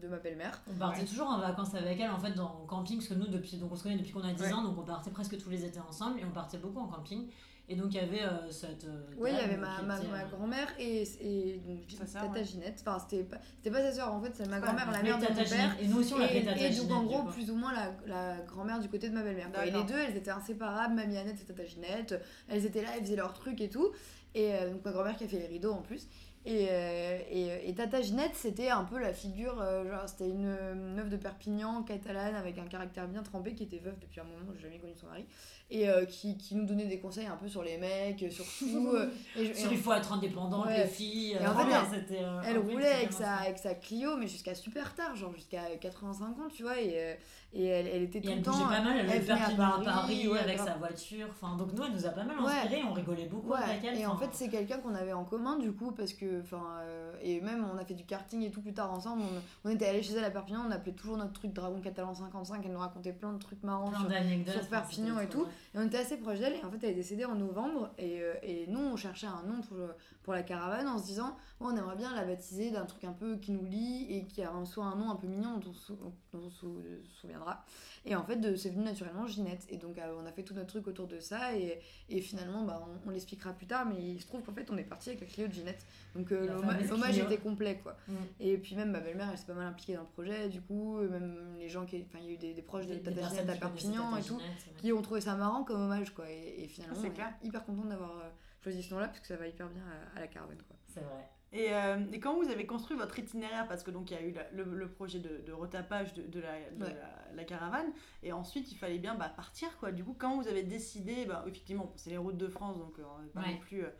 de ma belle-mère. On partait Ouais. toujours en vacances avec elle, en fait, dans camping, parce que nous, depuis, donc on se connaît depuis qu'on a 10 Ouais. ans, donc on partait presque tous les étés ensemble, et on partait beaucoup en camping. Et donc, il y avait euh, cette. euh, Oui, il y avait ma, ma, ma euh, grand-mère et, et donc Tata ouais. Ginette. Enfin, c'était pas, c'était pas sa sœur, en fait, c'est ma grand-mère, la mère de mon père. Ginette. Et nous aussi, on l'appelait Tata Et, et Ginette. donc, en gros, plus ou moins la, la grand-mère du côté de ma belle-mère. Et les deux, elles étaient inséparables. Mamie Annette et Tata Ginette. Elles étaient là, elles faisaient leurs trucs et tout. Et euh, donc, ma grand-mère qui a fait les rideaux en plus. Et, euh, et, et Tata Ginette, c'était un peu la figure, euh, genre c'était une euh, meuf de Perpignan, catalane, avec un caractère bien trempé, qui était veuve depuis un moment, j'ai jamais connu son mari, et euh, qui, qui nous donnait des conseils un peu sur les mecs, sur tout. euh, et je- Sur il faut être indépendante, Ouais. les filles. Et en euh, fait, ouais, elle- euh, Elle roulait avec sa, avec sa Clio, mais jusqu'à super tard, genre jusqu'à 85 ans, tu vois, et, euh, et elle, elle était tout elle le temps. bougeait pas mal, elle avait elle Perpignan à Paris, Paris, ouais, avec sa voiture. Enfin, donc nous, elle nous a pas mal Ouais. inspiré, on rigolait beaucoup avec elle. et en fait, c'est quelqu'un qu'on avait en commun du coup, parce que, enfin, euh, et même on a fait du karting et tout plus tard ensemble. On, on était allé chez elle à Perpignan, on appelait toujours notre truc Dragon Catalan 55, elle nous racontait plein de trucs marrants plein sur, sur Perpignan et tout. Et on était assez proche d'elle, et en fait, elle est décédée en novembre, et, euh, et nous, on cherchait un nom pour, pour la caravane en se disant, oh, on aimerait bien la baptiser d'un truc un peu qui nous lie et qui a un, soit un nom un peu mignon dont on, dont on se sou- se souviendra. Et en fait, c'est venu naturellement Ginette. Et donc, euh, on a fait tout notre truc autour de ça, et, et finalement, bah, on, on l'expliquera plus tard, mais il se trouve qu'en fait, on est parti avec la Clio de Ginette. Donc, euh, l'hommage était complet, quoi. Mm. Et puis même ma belle-mère, elle s'est pas mal impliquée dans le projet, du coup, et même les gens qui... Enfin, il y a eu des, des proches de Tata Ginette à Perpignan et tout, qui ont trouvé ça marrant comme hommage, quoi. Et, et finalement, Ah, on est hyper content d'avoir euh, choisi ce nom-là, parce que ça va hyper bien à, à la quoi. C'est vrai. Et, euh, et quand vous avez construit votre itinéraire, parce que donc il y a eu la- le, le projet de, de retapage de, de la, de Ouais. la- la caravane, et ensuite il fallait bien bah, partir quoi. Du coup, quand vous avez décidé, bah, effectivement, c'est les routes de France, donc euh, pas, Ouais. non plus, euh,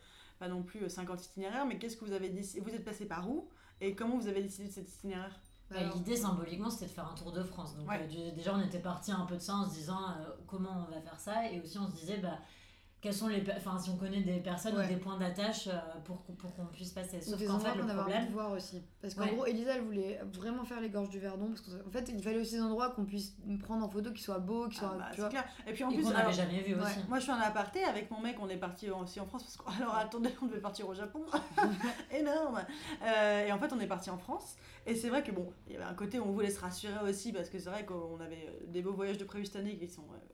pas non plus euh, 50 itinéraires, mais qu'est-ce que vous avez décidé Vous êtes passé par où? Et comment vous avez décidé de cet itinéraire? Bah, Alors- L'idée symboliquement c'était de faire un tour de France. Donc Ouais. euh, déjà on était parti un peu de ça en se disant euh, comment on va faire ça? Et aussi on se disait bah quels sont les enfin si on connaît des personnes Ouais. ou des points d'attache euh, pour, qu'on- pour qu'on puisse passer. Sauf des qu'en endroits fait qu'on le problème de voir aussi. Parce qu'en Ouais. gros, Elisa, elle voulait vraiment faire les gorges du Verdon, parce qu'en fait, il fallait aussi des endroits qu'on puisse prendre en photo, qui soient beaux, qui Ah, soient... bah, tu vois. clair. Et puis en et plus, qu'on alors, n'avait jamais vu ouais. aussi. Moi, je suis en aparté avec mon mec, on est parti aussi en France. Parce que, alors, attendez, on devait partir au Japon. Énorme. Euh, et en fait, on est parti en France. Et c'est vrai que, bon, il y avait un côté où on voulait se rassurer aussi, parce que c'est vrai qu'on avait des beaux voyages de prévu cette année qui sont, euh, qui sont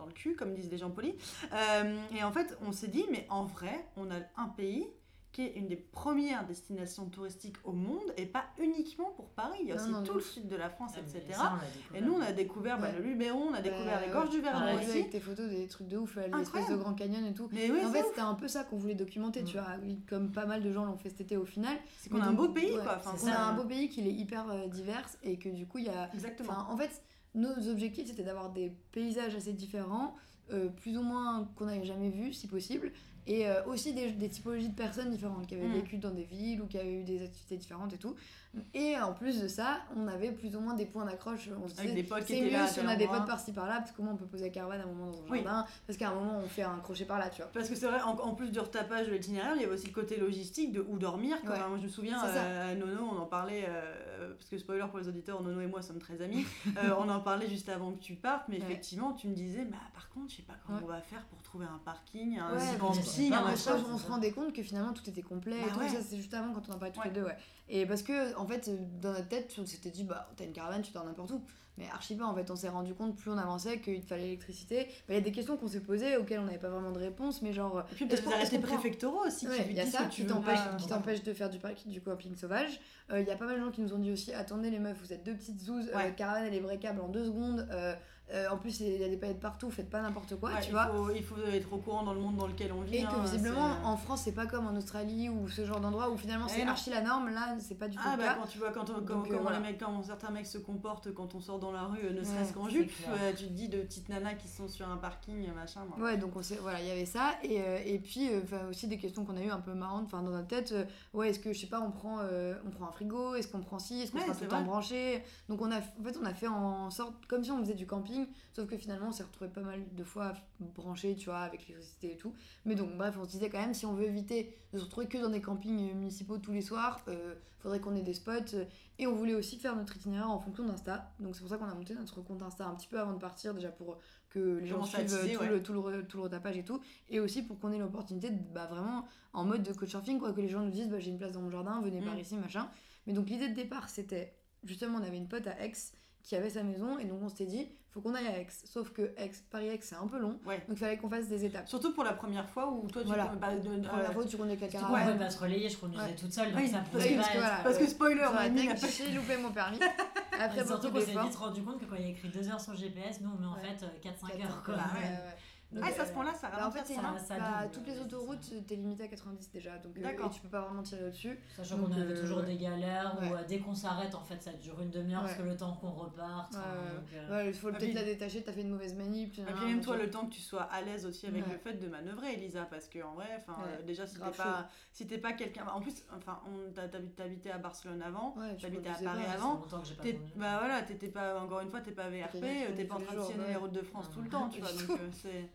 dans le cul, comme disent les gens polis. Euh, et en fait, on s'est dit, mais en vrai, on a un pays qui est une des premières destinations touristiques au monde, et pas uniquement pour Paris. Il y a Non, aussi non, tout le sud de la France, Ah, etc. ça. Et nous, on a découvert bah, le Luberon, on a découvert Bah, les gorges du On Verdon aussi. avec tes photos des trucs de ouf, l'espèce de. Grand Canyon et tout. Mais oui, Et en fait, c'était un peu ça qu'on voulait documenter, tu Mm. vois, oui, comme pas mal de gens l'ont fait cet été au final. C'est qu'on a un beau pays, ouais, quoi. Enfin, c'est on ça. a un beau pays qui est hyper euh, divers et que du coup, il y a. Exactement. En fait, nos objectifs, c'était d'avoir des paysages assez différents, euh, plus ou moins qu'on n'avait jamais vus, si possible, et euh, aussi des, des typologies de personnes différentes qui avaient Mm. vécu dans des villes ou qui avaient eu des activités différentes et tout. Et en plus de ça, on avait plus ou moins des points d'accroche. On se disait, c'est mieux là à si on a des potes par-ci par-là, parce que comment on peut poser la caravane à un moment dans un Oui. jardin, parce qu'à un moment on fait un crochet par là, tu vois. Parce que c'est vrai, en, en plus du retapage de l'itinéraire, il y avait aussi le côté logistique de où dormir. Ouais. Moi, je me souviens, ça. euh, à Nono, on en parlait, euh, parce que spoiler pour les auditeurs, Nono et moi sommes très amis. Euh, on en parlait juste avant que tu partes, mais Ouais. effectivement, tu me disais, bah, par contre, je sais pas comment Ouais. on va faire pour trouver un parking, un camping, un machin. on se rendait compte que finalement tout était complet et Bah tout. Ça, c'est juste avant quand on en parlait tous les deux, ouais. Et parce que, en fait, dans notre tête, on s'était dit, bah, t'as une caravane, tu dors n'importe où. Mais archi pas, en fait, on s'est rendu compte, plus on avançait, qu'il te fallait l'électricité. Bah, Il y a des questions qu'on s'est posées auxquelles on n'avait pas vraiment de réponse, mais genre. Et puis peut-être qu'on- des arrêtés préfectoraux aussi Ouais, qui y a ça que tu qui veux t'empêche de faire du, du camping sauvage. Euh, Il y a pas mal de gens qui nous ont dit aussi attendez les meufs, vous êtes deux petites zouzes, euh, Ouais. caravane elle est breakable en deux secondes. euh, euh, en plus il y a des paillettes partout, faites pas n'importe quoi, Ouais, tu il vois. Faut, il faut être au courant dans le monde dans lequel on vit. Et que hein, visiblement en France c'est pas comme en Australie ou ce genre d'endroit où finalement Eh c'est archi la norme, là c'est pas du tout Ah le bah cas. quand tu vois quand on- Donc, comment, euh, comment les mecs, certains mecs se comportent quand on sort dans la rue, euh, ne Ouais, serait-ce qu'en jupe, euh, tu te dis de petites nanas qui sont sur un parking, machin. moi. Ouais, donc on sait, voilà, il y avait ça. Et, et puis, aussi des questions qu'on a eu un peu marrantes enfin, dans notre tête. ouais, est-ce que, je sais pas, on prend, on prend un frigo Est-ce qu'on prend ci Est-ce qu'on Ouais, sera tout le temps branché? Donc, on a, en fait, on a fait en sorte, comme si on faisait du camping, sauf que finalement, on s'est retrouvé pas mal de fois branché, tu vois, avec l'électricité et tout. Mais donc, bref, on se disait quand même, si on veut éviter de se retrouver que dans des campings euh, municipaux tous les soirs, euh, faudrait qu'on ait des spots. euh, et on voulait aussi faire notre itinéraire en fonction d'Insta. Donc, c'est pour ça qu'on a monté notre compte Insta un petit peu avant de partir, déjà pour que les gens suivent euh, tout, ouais. le, tout, le, tout le retapage et tout. Et aussi pour qu'on ait l'opportunité de, bah, vraiment en mode de couchsurfing, quoi, que les gens nous disent bah, j'ai une place dans mon jardin, venez par Mm. ici, machin. Mais donc l'idée de départ, c'était justement, on avait une pote à Aix qui avait sa maison, et donc on s'était dit faut qu'on aille à Aix. Sauf que Aix, Paris-Aix, c'est un peu long, Ouais. donc il fallait qu'on fasse des étapes. Surtout pour la première fois où toi tu Voilà. bah, de- euh, fois, tu la Surtout qu'on caravane. pouvait pas se relayer, je conduisais Ouais. toute seule, donc Oui, ça parce pouvait que- pas parce que être- voilà, Parce que spoiler, la j'ai loupé mon permis. Après, surtout qu'on s'est vite rendu compte que quand il y a écrit 2 heures sur GPS, nous on met en Ouais. fait 4-5 Quatre heures. Quoi. Donc, Ah, c'est à ce euh, point-là, ça bah, en ralentit fait, c'est- point-là. Ça- ça bah, double, toutes les autoroutes, ça. t'es limité à 90 déjà, donc euh, D'accord. et tu peux pas vraiment tirer au-dessus. Sachant qu'on avait euh, toujours ouais. des galères où Ouais. euh, dès qu'on s'arrête, en fait, ça dure une demi-heure parce que le temps qu'on reparte. Ouais. donc, euh, Ouais, il faut Ah, peut-être puis- la détacher, t'as fait une mauvaise manip. Et vois, puis même toi, le temps que tu sois à l'aise aussi avec Ouais. le fait de manœuvrer, Elisa, parce que en vrai, euh, déjà si t'es pas, si t'es pas quelqu'un, en plus, enfin, t'habitais à Barcelone avant, t'habitais à Paris ça fait avant, bah voilà, t'étais pas, encore une fois, t'es pas VRP, euh, t'es pas en train de les routes de France tout le temps, tu vois, donc euh, c'est.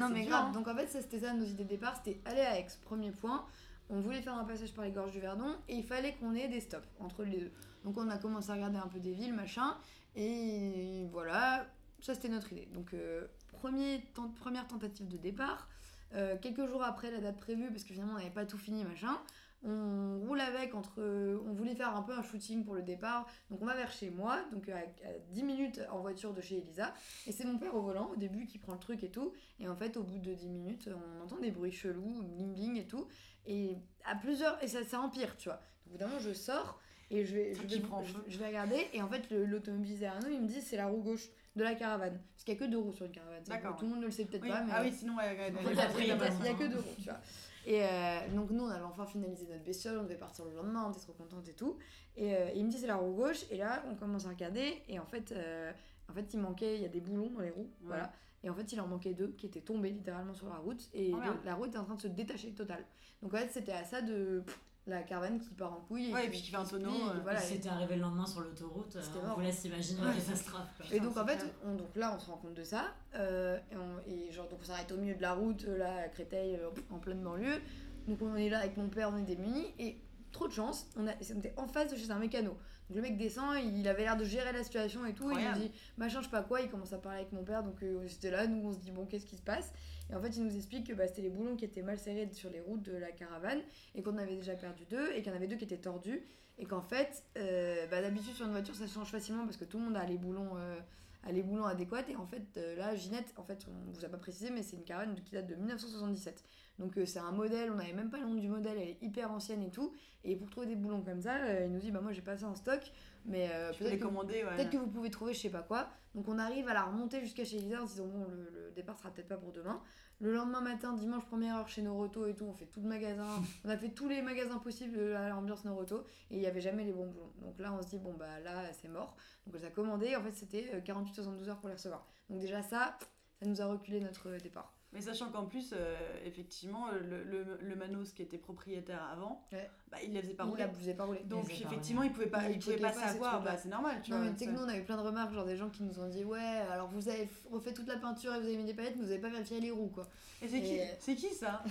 Non mais dur, grave, hein. donc en fait ça c'était ça nos idées de départ, c'était aller à Aix, premier point. On voulait faire un passage par les gorges du Verdon et il fallait qu'on ait des stops entre les deux. Donc on a commencé à regarder un peu des villes, machin, et voilà, ça c'était notre idée. Donc euh, premier première tentative de départ, euh, quelques jours après la date prévue, parce que finalement on n'avait pas tout fini, machin, on roule avec entre... On voulait faire un peu un shooting pour le départ, donc on va vers chez moi, donc à, à 10 minutes en voiture de chez Elisa, et c'est mon père au volant au début qui prend le truc et tout, et en fait, au bout de 10 minutes, on entend des bruits chelous, bling bling et tout. Et à plusieurs. Et ça, ça empire, tu vois. Donc, au bout d'un moment, je sors et je vais, je vais, je, je regarder. Et en fait, l'automobiliste derrière nous, il me dit c'est la roue gauche de la caravane. Parce qu'il n'y a que deux roues sur une caravane. D'accord, Tout le monde ne le sait peut-être Oui. pas. Mais Ah oui, sinon, il y a que deux roues, tu vois. Et euh, donc nous, on avait enfin finalisé notre bestiole, on devait partir le lendemain, on était trop contente et tout. Et euh, il me dit c'est la roue gauche, et là, on commence à regarder, et en fait, euh, en fait il manquait, il y a des boulons dans les roues, voilà. Et en fait, il en manquait deux qui étaient tombés littéralement sur la route, et Oh, le- la route était en train de se détacher total. Donc en fait, c'était à ça de pff, la caravane qui part en couille. Ouais, et puis qui fait un tonneau, et euh, voilà. Et C'était arrivé le lendemain sur l'autoroute, euh, on vous laisse imaginer la catastrophe. quoi. Et donc en fait, on, donc là on se rend compte de ça, euh, et, on, et genre donc on s'arrête au milieu de la route, là à Créteil, en pleine banlieue. Donc on est là avec mon père, on est démunis, et trop de chance, on, a, on était en face de chez un mécano. Donc le mec descend, il avait l'air de gérer la situation et tout, il nous dit machin, je sais pas quoi, il commence à parler avec mon père, donc euh, c'était là, nous on se dit bon qu'est-ce qui se passe? Et en fait il nous explique que bah, c'était les boulons qui étaient mal serrés sur les routes de la caravane, et qu'on avait déjà perdu deux, et qu'il y en avait deux qui étaient tordus, et qu'en fait, euh, bah, d'habitude sur une voiture ça change facilement parce que tout le monde a les boulons, euh, a les boulons adéquats. Et en fait, euh, là, Ginette, en fait, on vous a pas précisé, mais c'est une caravane qui date de 1977. Donc euh, c'est un modèle, on n'avait même pas le nom du modèle, elle est hyper ancienne et tout. Et pour trouver des boulons comme ça, euh, il nous dit bah moi j'ai pas ça en stock, mais euh, peut-être que, ouais. que vous pouvez trouver je sais pas quoi. Donc on arrive à la remonter jusqu'à chez Elisa en se disant bon le, le départ sera peut-être pas pour demain. Le lendemain matin, dimanche première heure chez Noroto et tout, on fait tout le magasin, on a fait tous les magasins possibles de l'ambiance Noroto et il y avait jamais les bons boulons. Donc là on se dit bon bah là c'est mort. Donc on les a commandés, en fait c'était euh, 48-72 heures pour les recevoir. Donc déjà ça, ça nous a reculé notre départ. Mais sachant qu'en plus, euh, effectivement, le, le, le Manos qui était propriétaire avant, Ouais. bah, il les faisait pas Il rouler. la avez pas roulé. Donc faisait pas effectivement, il pouvait pas, Il il pouvait pas savoir, bah, c'est normal, tu Non, vois. mais tu sais que nous, on avait plein de remarques, genre des gens qui nous ont dit Ouais, alors vous avez refait toute la peinture et vous avez mis des paillettes, mais vous avez pas vérifié les roues, quoi. Et c'est qui, Et- c'est qui ça?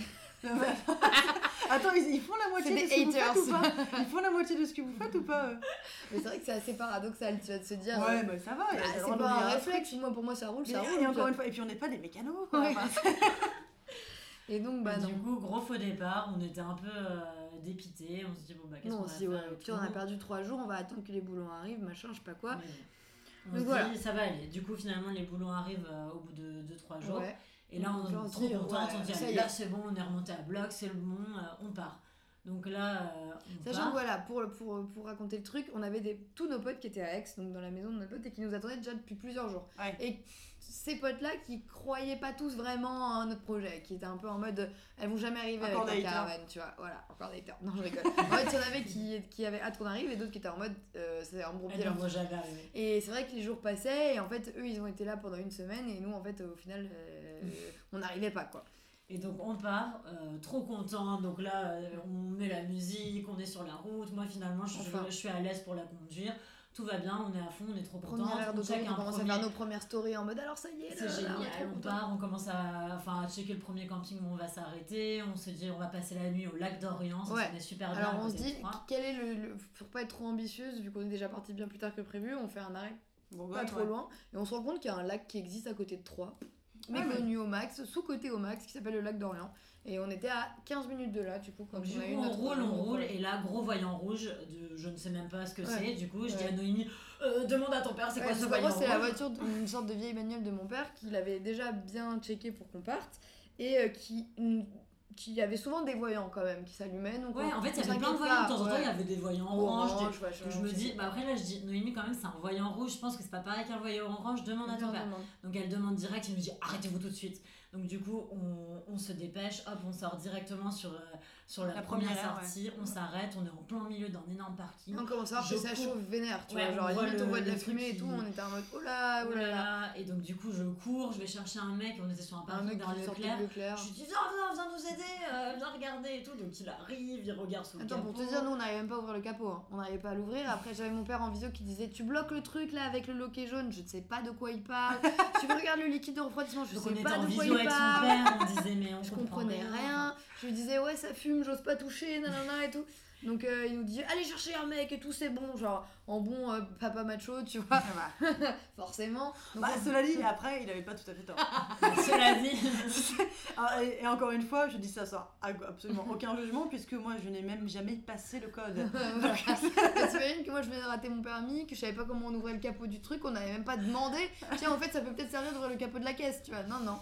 Attends, ils, ils font la moitié de ce des que vous faites ou haters. pas Ils font la moitié de ce que vous faites ou pas Mais c'est vrai que c'est assez paradoxal, tu vas te se dire Ouais, euh, mais ça va. bah, c'est pas un réflexe, moi pour moi ça roule, Mais ça et roule. encore quoi. une fois, et puis on n'est pas des mécanos. Quoi. Ouais. Et donc, bah Et non. Du coup, gros faux départ, on était un peu euh, dépités, on se dit bon bah qu'est-ce qu'on on va faire ouais, et puis on a perdu trois jours, on va attendre que les boulons arrivent, machin, je sais pas quoi. Mais On Donc se voilà. dit ça va aller. Du coup, finalement, les boulons arrivent euh, au bout de 2-3 jours. Ouais. Et là, on Donc là, on est se trop dit, contente, ouais, on dit là est. c'est bon, on est remonté à bloc, c'est le bon, euh, on part. Donc là, euh, on Sachant part. que voilà, pour, pour, pour raconter le truc, on avait des, tous nos potes qui étaient à Aix, donc dans la maison de notre pote, et qui nous attendaient déjà depuis plusieurs jours. Ouais. Et ces potes-là qui croyaient pas tous vraiment à notre projet, qui étaient un peu en mode elles vont jamais arriver Encore avec la caravane, tu vois. Voilà, encore des haters. Non, je rigole. en fait, il y en avait qui, qui avaient hâte qu'on arrive et d'autres qui étaient en mode euh, c'est un leur ne va jamais arriver. Et c'est vrai que les jours passaient et en fait, eux ils ont été là pendant une semaine et nous en fait, au final, euh, on n'arrivait pas quoi. Et donc on part, euh, trop content. Donc là, on met la musique, on est sur la route. Moi finalement, je, Enfin. je suis à l'aise pour la conduire. Tout va bien, on est à fond, on est trop content. On check d'autoroute, un on commence premier- à faire nos premières stories en mode alors ça y est, C'est là, là, génial, on est on part, on commence à, enfin, à checker le premier camping où on va s'arrêter, on se dit on va passer la nuit au lac d'Orient, ça Ouais. sonnait super bien. Alors on se dit, quel est le, le- Pour pas être trop ambitieuse, vu qu'on est déjà parti bien plus tard que prévu, on fait un arrêt bon, pas ouais, trop ouais. loin et on se rend compte qu'il y a un lac qui existe à côté de Troyes. Ouais, Méconnu au max, sous-côté au max, qui s'appelle le lac d'Orient. Et on était à 15 minutes de là, du coup, quand du on a coup, eu on roule, on roule, et là, gros voyant rouge, de, je ne sais même pas ce que Ouais. c'est. Du coup, je dis Ouais. à Noémie, Euh, demande à ton père, c'est Ouais, quoi ce voyant gros, c'est la rouge voiture d'une sorte de vieille bagnole de mon père qu'il avait déjà bien checké pour qu'on parte et euh, qui, qui avait souvent des voyants quand même qui s'allumaient. Donc Ouais, on- en fait, il y avait plein de voyants. De temps en temps, ouais. il y avait des voyants orange. des- Orange, machin, Je me je dis, bah après là je dis, Noémie quand même c'est un voyant rouge, je pense que c'est pas pareil qu'un voyant orange, demande à ton père. Donc elle demande direct, il nous dit arrêtez-vous tout de suite. Donc du coup, on, se dépêche, hop, on sort directement sur, euh, sur la, La première, première heure, sortie, on s'arrête, on est en plein milieu d'un énorme parking. On commence à voir Je que ça chauffe vénère, tu Ouais, vois. Genre, on voit limite, le- on voit de la fumée et tout, on était en mode oh là, Oh là là là. là. Et donc du coup, je cours, je vais chercher un mec, on était sur un parking sortait Leclerc. de Leclerc. Je lui dis viens, viens, viens nous aider, euh, viens regarder et tout. Donc il arrive, il regarde sous le Attends, pour te capot. dire, nous on n'arrivait même pas à ouvrir le capot. hein. On n'arrivait pas à l'ouvrir. Après, j'avais mon père en visio qui disait Tu bloques le truc là avec le loquet jaune, je ne sais pas de quoi il parle. tu regardes le liquide de refroidissement, je on sais pas de quoi visio il avec son parle. père, on disait mais on comprenais rien. Je lui disais ouais ça fume, j'ose pas toucher, nanana et tout. Donc euh, il nous dit allez chercher un mec et tout c'est bon, genre en bon euh, papa macho tu vois, forcément. Donc, Bah, on- cela dit, après, il avait pas tout à fait tort. Cela dit, Ah, et, et encore une fois, je dis ça sans absolument aucun jugement, puisque moi, je n'ai même jamais passé le code. Bah, T'imagines que moi je venais de rater mon permis, que je savais pas comment on ouvrait le capot du truc, on n'avait même pas demandé. Tiens, en fait, ça peut peut-être servir d'ouvrir le capot de la caisse, tu vois. Non, non.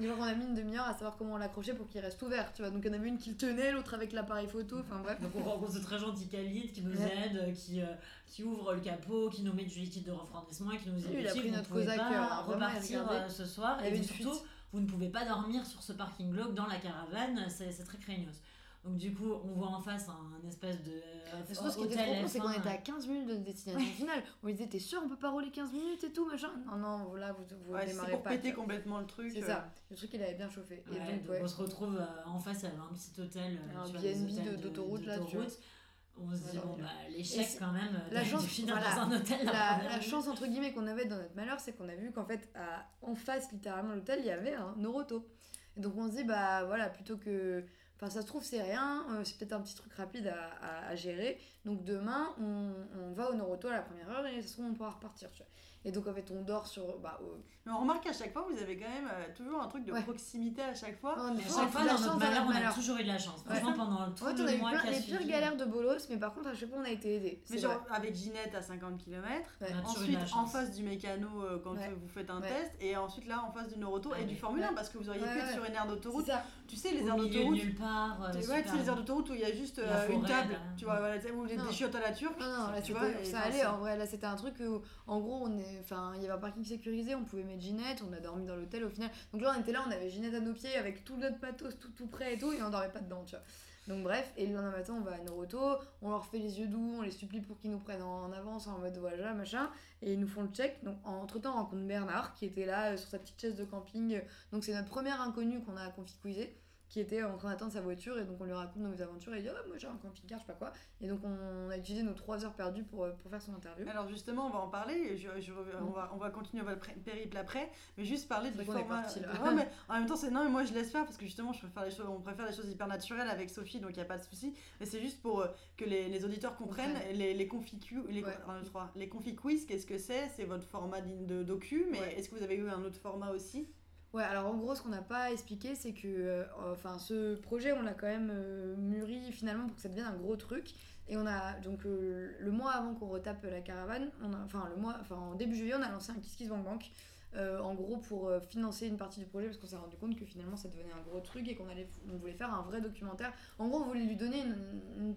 Et genre, on a mis une demi-heure à savoir comment l'accrocher pour qu'il reste ouvert, tu vois. Donc, il y en avait une qui le tenait, l'autre avec l'appareil photo, enfin bref. donc on rencontre ce très gentil Khalid qui nous Ouais. aide, euh, qui, euh, qui ouvre le capot, qui nous met du liquide de refroidissement et qui nous dit Oui, il a Petit, pris vous notre pouvez pas cœur, vraiment, repartir euh, ce soir et une surtout fuite. vous ne pouvez pas dormir sur ce parking block dans la caravane, c'est c'est très craignos. Donc du coup, on voit en face un, espèce de euh, surtout, ce qui était trop con, c'est qu'on F1, était à 15 minutes de destination finale. On lui disait, t'es sûr, on peut pas rouler 15 minutes et tout, machin Non, non, voilà, vous, vous Ouais, c'est démarrez pour pas. péter vois. complètement le truc. C'est euh, ça. Le truc, il avait bien chauffé. Ouais, et donc, donc ouais. on se retrouve euh, en face, il y avait un petit hôtel, euh, Un vois, BNB d'autoroute, là, tu d'autoroute. On se dit, bon, bah, l'échec quand même la de finir voilà. dans un hôtel. La, la chance entre guillemets qu'on avait dans notre malheur, c'est qu'on a vu qu'en fait, à- en face littéralement l'hôtel, il y avait un Noroto. Et donc on se dit, bah voilà, plutôt que. Enfin, ça se trouve, c'est rien, euh, c'est peut-être un petit truc rapide à, à- à gérer. Donc demain, on, on va au Noroto à la première heure et ça se trouve, on pourra repartir. Tu vois. Et donc en fait, on dort sur. Bah, au- Mais on remarque qu'à chaque fois, vous avez quand même euh, toujours un truc de Ouais. proximité à chaque fois. on À a chaque fois, dans chance notre malheur, on a toujours eu de la chance. Ouais. Franchement, pendant tout En fait, on le a eu mois plein, les pires galères de bolos, mais par contre, à chaque fois, on a été aidés. Mais genre vrai. avec Ginette à 50 km. Ouais. on Ensuite, en face du mécano euh, quand Ouais. vous faites un Ouais. test, et ensuite là en face du Noroto Ah, et du Formule 1 Ouais. parce que vous auriez Ouais, pu être ouais. sur une aire d'autoroute. Tu sais, les aires d'autoroute. nulle part. euh, Tu sais, les aires d'autoroute où il y a juste euh, une table, tu vois, les- Non. des chiottes à la turque. Non, non, là, tu vois, ça allait en vrai. Là, c'était un truc où, en gros, on est, enfin, il y avait un parking sécurisé, on pouvait Ginette, on a dormi dans l'hôtel au final. Donc là, on était là, on avait Ginette à nos pieds avec tout notre pathos tout, tout prêt et tout, et on dormait pas dedans, tu vois. Donc bref, et le lendemain matin, on va à Noroto, on leur fait les yeux doux, on les supplie pour qu'ils nous prennent en, avance en mode voilà, machin, et ils nous font le check. Donc entre temps, on rencontre Bernard qui était là euh, sur sa petite chaise de camping. Donc c'est notre première inconnue qu'on a conficuisé qui était en train d'attendre sa voiture et donc on lui raconte nos aventures et il dit ah moi j'ai un camping-car je sais pas quoi et donc on a utilisé nos 3 heures perdues pour, euh, pour faire son interview Alors justement, on va en parler. Je, je- on, va, on va continuer votre périple après, mais juste parler du format. parti. Ouais, mais en même temps, c'est non, mais moi je laisse faire parce que justement, je préfère les choses, on préfère les choses hyper naturelles avec Sophie, donc il y a pas de souci. Mais c'est juste pour euh, que les, les auditeurs comprennent les les conficu, les, Ouais. un, deux, trois. les confi quiz. Qu'est-ce que c'est? C'est votre format d'in- de docu, mais Ouais. est-ce que vous avez eu un autre format aussi? Ouais, alors en gros, ce qu'on n'a pas expliqué, c'est que euh, enfin, ce projet, on l'a quand même euh, mûri finalement pour que ça devienne un gros truc. Et on a donc euh, le mois avant qu'on retape la caravane, on a, enfin le mois, enfin en début juillet, on a lancé un Kiss Kiss Bank Bank. Euh, en gros pour euh, financer une partie du projet parce qu'on s'est rendu compte que finalement ça devenait un gros truc et qu'on allait on voulait faire un vrai documentaire en gros on voulait lui donner une, une,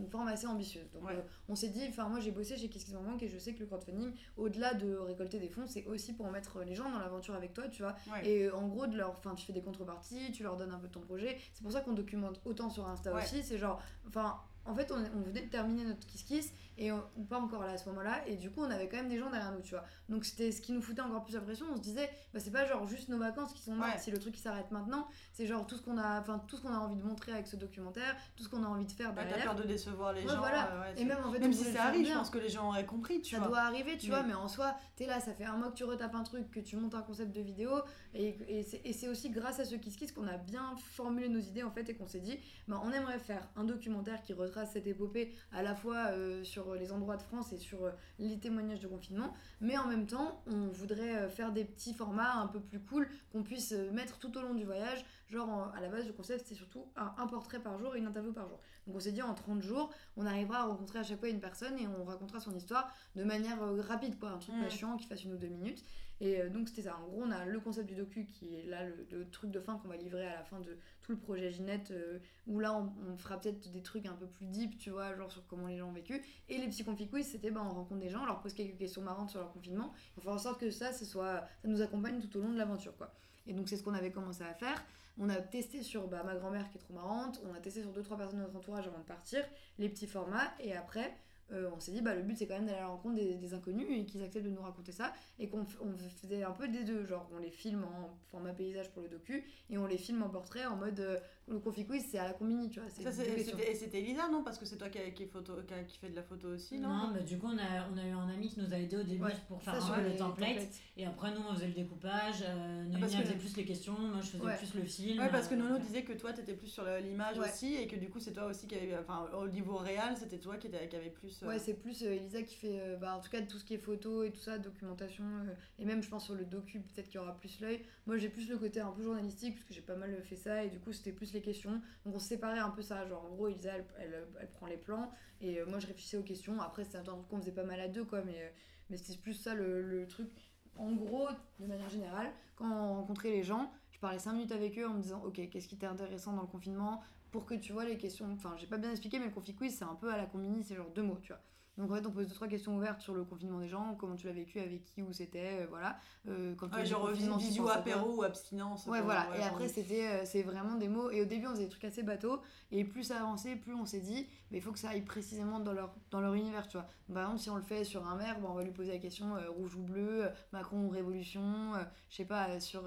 une forme assez ambitieuse donc Ouais. euh, on s'est dit enfin moi j'ai bossé chez Kiss Kiss Bank Bank et je sais que le crowdfunding au-delà de récolter des fonds c'est aussi pour mettre les gens dans l'aventure avec toi tu vois Ouais. et en gros, de leur, enfin, tu fais des contreparties, tu leur donnes un peu de ton projet. C'est pour ça qu'on documente autant sur Insta Ouais. aussi. C'est genre, enfin, en fait, on, on venait de terminer notre Kiss Kiss et on, pas encore là à ce moment-là. Et du coup, on avait quand même des gens derrière nous, tu vois. Donc c'était ce qui nous foutait encore plus la pression. On se disait, bah, c'est pas genre juste nos vacances qui sont mortes. Ouais. Si le truc qui s'arrête maintenant, c'est genre tout ce qu'on a, enfin, tout ce qu'on a envie de montrer avec ce documentaire, tout ce qu'on a envie de faire Ouais, T'as derrière. peur de décevoir les Ouais, gens. voilà. euh, et c'est- même en fait, même si ça arrive, je bien. pense que les gens auraient compris, tu ça vois. doit arriver, tu vois, mais en soi, t'es là, ça fait un mois que tu retapes un truc, que tu montes un concept de vidéo, et, et c'est et c'est aussi grâce à ce Kiss Kiss qu'on a bien formulé nos idées en fait, et qu'on s'est dit, bah, on aimerait faire un documentaire qui retrace cette épopée à la fois euh, sur les endroits de France et sur euh, les témoignages de confinement, mais en même temps, on voudrait euh, faire des petits formats un peu plus cool qu'on puisse euh, mettre tout au long du voyage. Genre, en- à la base, le concept, c'est surtout un, portrait par jour et une interview par jour. Donc, on s'est dit, en 30 jours, on arrivera à rencontrer à chaque fois une personne et on racontera son histoire de manière euh, rapide, quoi. Un truc Mm. pas chiant qui fasse une ou deux minutes. Et euh, donc, c'était ça. En gros, on a le concept du docu qui est là, le, truc de fin qu'on va livrer à la fin de tout le projet Ginette, euh, où là, on, fera peut-être des trucs un peu plus deep, tu vois, genre sur comment les gens ont vécu. Et les petits quiz, c'était bah, on rencontre des gens, on leur pose quelques questions marrantes sur leur confinement. On fait en sorte que ça, ce soit, ça nous accompagne tout au long de l'aventure, quoi. Et donc, c'est ce qu'on avait commencé à faire. On a testé sur bah, ma grand-mère qui est trop marrante, on a testé sur deux trois personnes de notre entourage avant de partir, les petits formats, et après, euh, on s'est dit bah le but c'est quand même d'aller à la rencontre des, inconnus et qu'ils acceptent de nous raconter ça. Et qu'on on faisait un peu des deux. Genre on les filme en format paysage pour le docu et on les filme en portrait en mode euh, le confi quiz c'est à la combini tu vois Ça, Et c'était Elisa, non? Parce que c'est toi qui, qui, photo, qui, fait de la photo aussi, non, Non, mais du coup, on a, on a eu un ami qui nous a aidé au début Ouais, pour faire sur un peu le template. Et après, nous, on faisait le découpage. Euh, Noémie, Ah, parce elle que- faisait plus les questions. Moi, je faisais Ouais. plus le film. Ouais, parce que Nono ouais. disait que toi, t'étais plus sur l'image Ouais. aussi, et que du coup, c'est toi aussi qui avait. Enfin, au niveau réel, c'était toi qui, était- qui avait plus. euh, Ouais, c'est plus euh, Elisa qui fait, euh, bah, en tout cas, tout ce qui est photo et tout ça, documentation, euh, et même, je pense, sur le docu, peut-être qu'il y aura plus l'œil. Moi, j'ai plus le côté un peu journalistique, parce que j'ai pas mal fait ça, et du coup, c'était plus questions. Donc, on séparait un peu ça. Genre, en gros, Elisa, elle, elle, prend les plans, et euh, moi, je réfléchissais aux questions. Après, c'était un truc qu'on faisait pas mal à deux, quoi, mais, euh, mais c'était plus ça le, truc. En gros, de manière générale, quand on rencontrait les gens, je parlais 5 minutes avec eux en me disant, ok, qu'est-ce qui était intéressant dans le confinement? Pour que tu vois les questions. Enfin, j'ai pas bien expliqué, mais le confi quiz, c'est un peu à la combini, c'est genre deux mots, tu vois. Donc en fait, on pose deux trois questions ouvertes sur le confinement des gens, comment tu l'as vécu, avec qui, où c'était, euh, voilà. Euh, quand tu Ouais, genre visio apéro ou abstinence. Ouais, quoi, voilà. ouais, et après, c'était euh, c'est vraiment des mots. Et au début, on faisait des trucs assez bateaux. Et plus ça avançait, plus on s'est dit, mais il faut que ça aille précisément dans leur, dans leur univers, tu vois. Donc, par exemple, si on le fait sur un maire, bah, on va lui poser la question euh, rouge ou bleu, euh, Macron ou révolution, euh, je sais pas, euh, sur.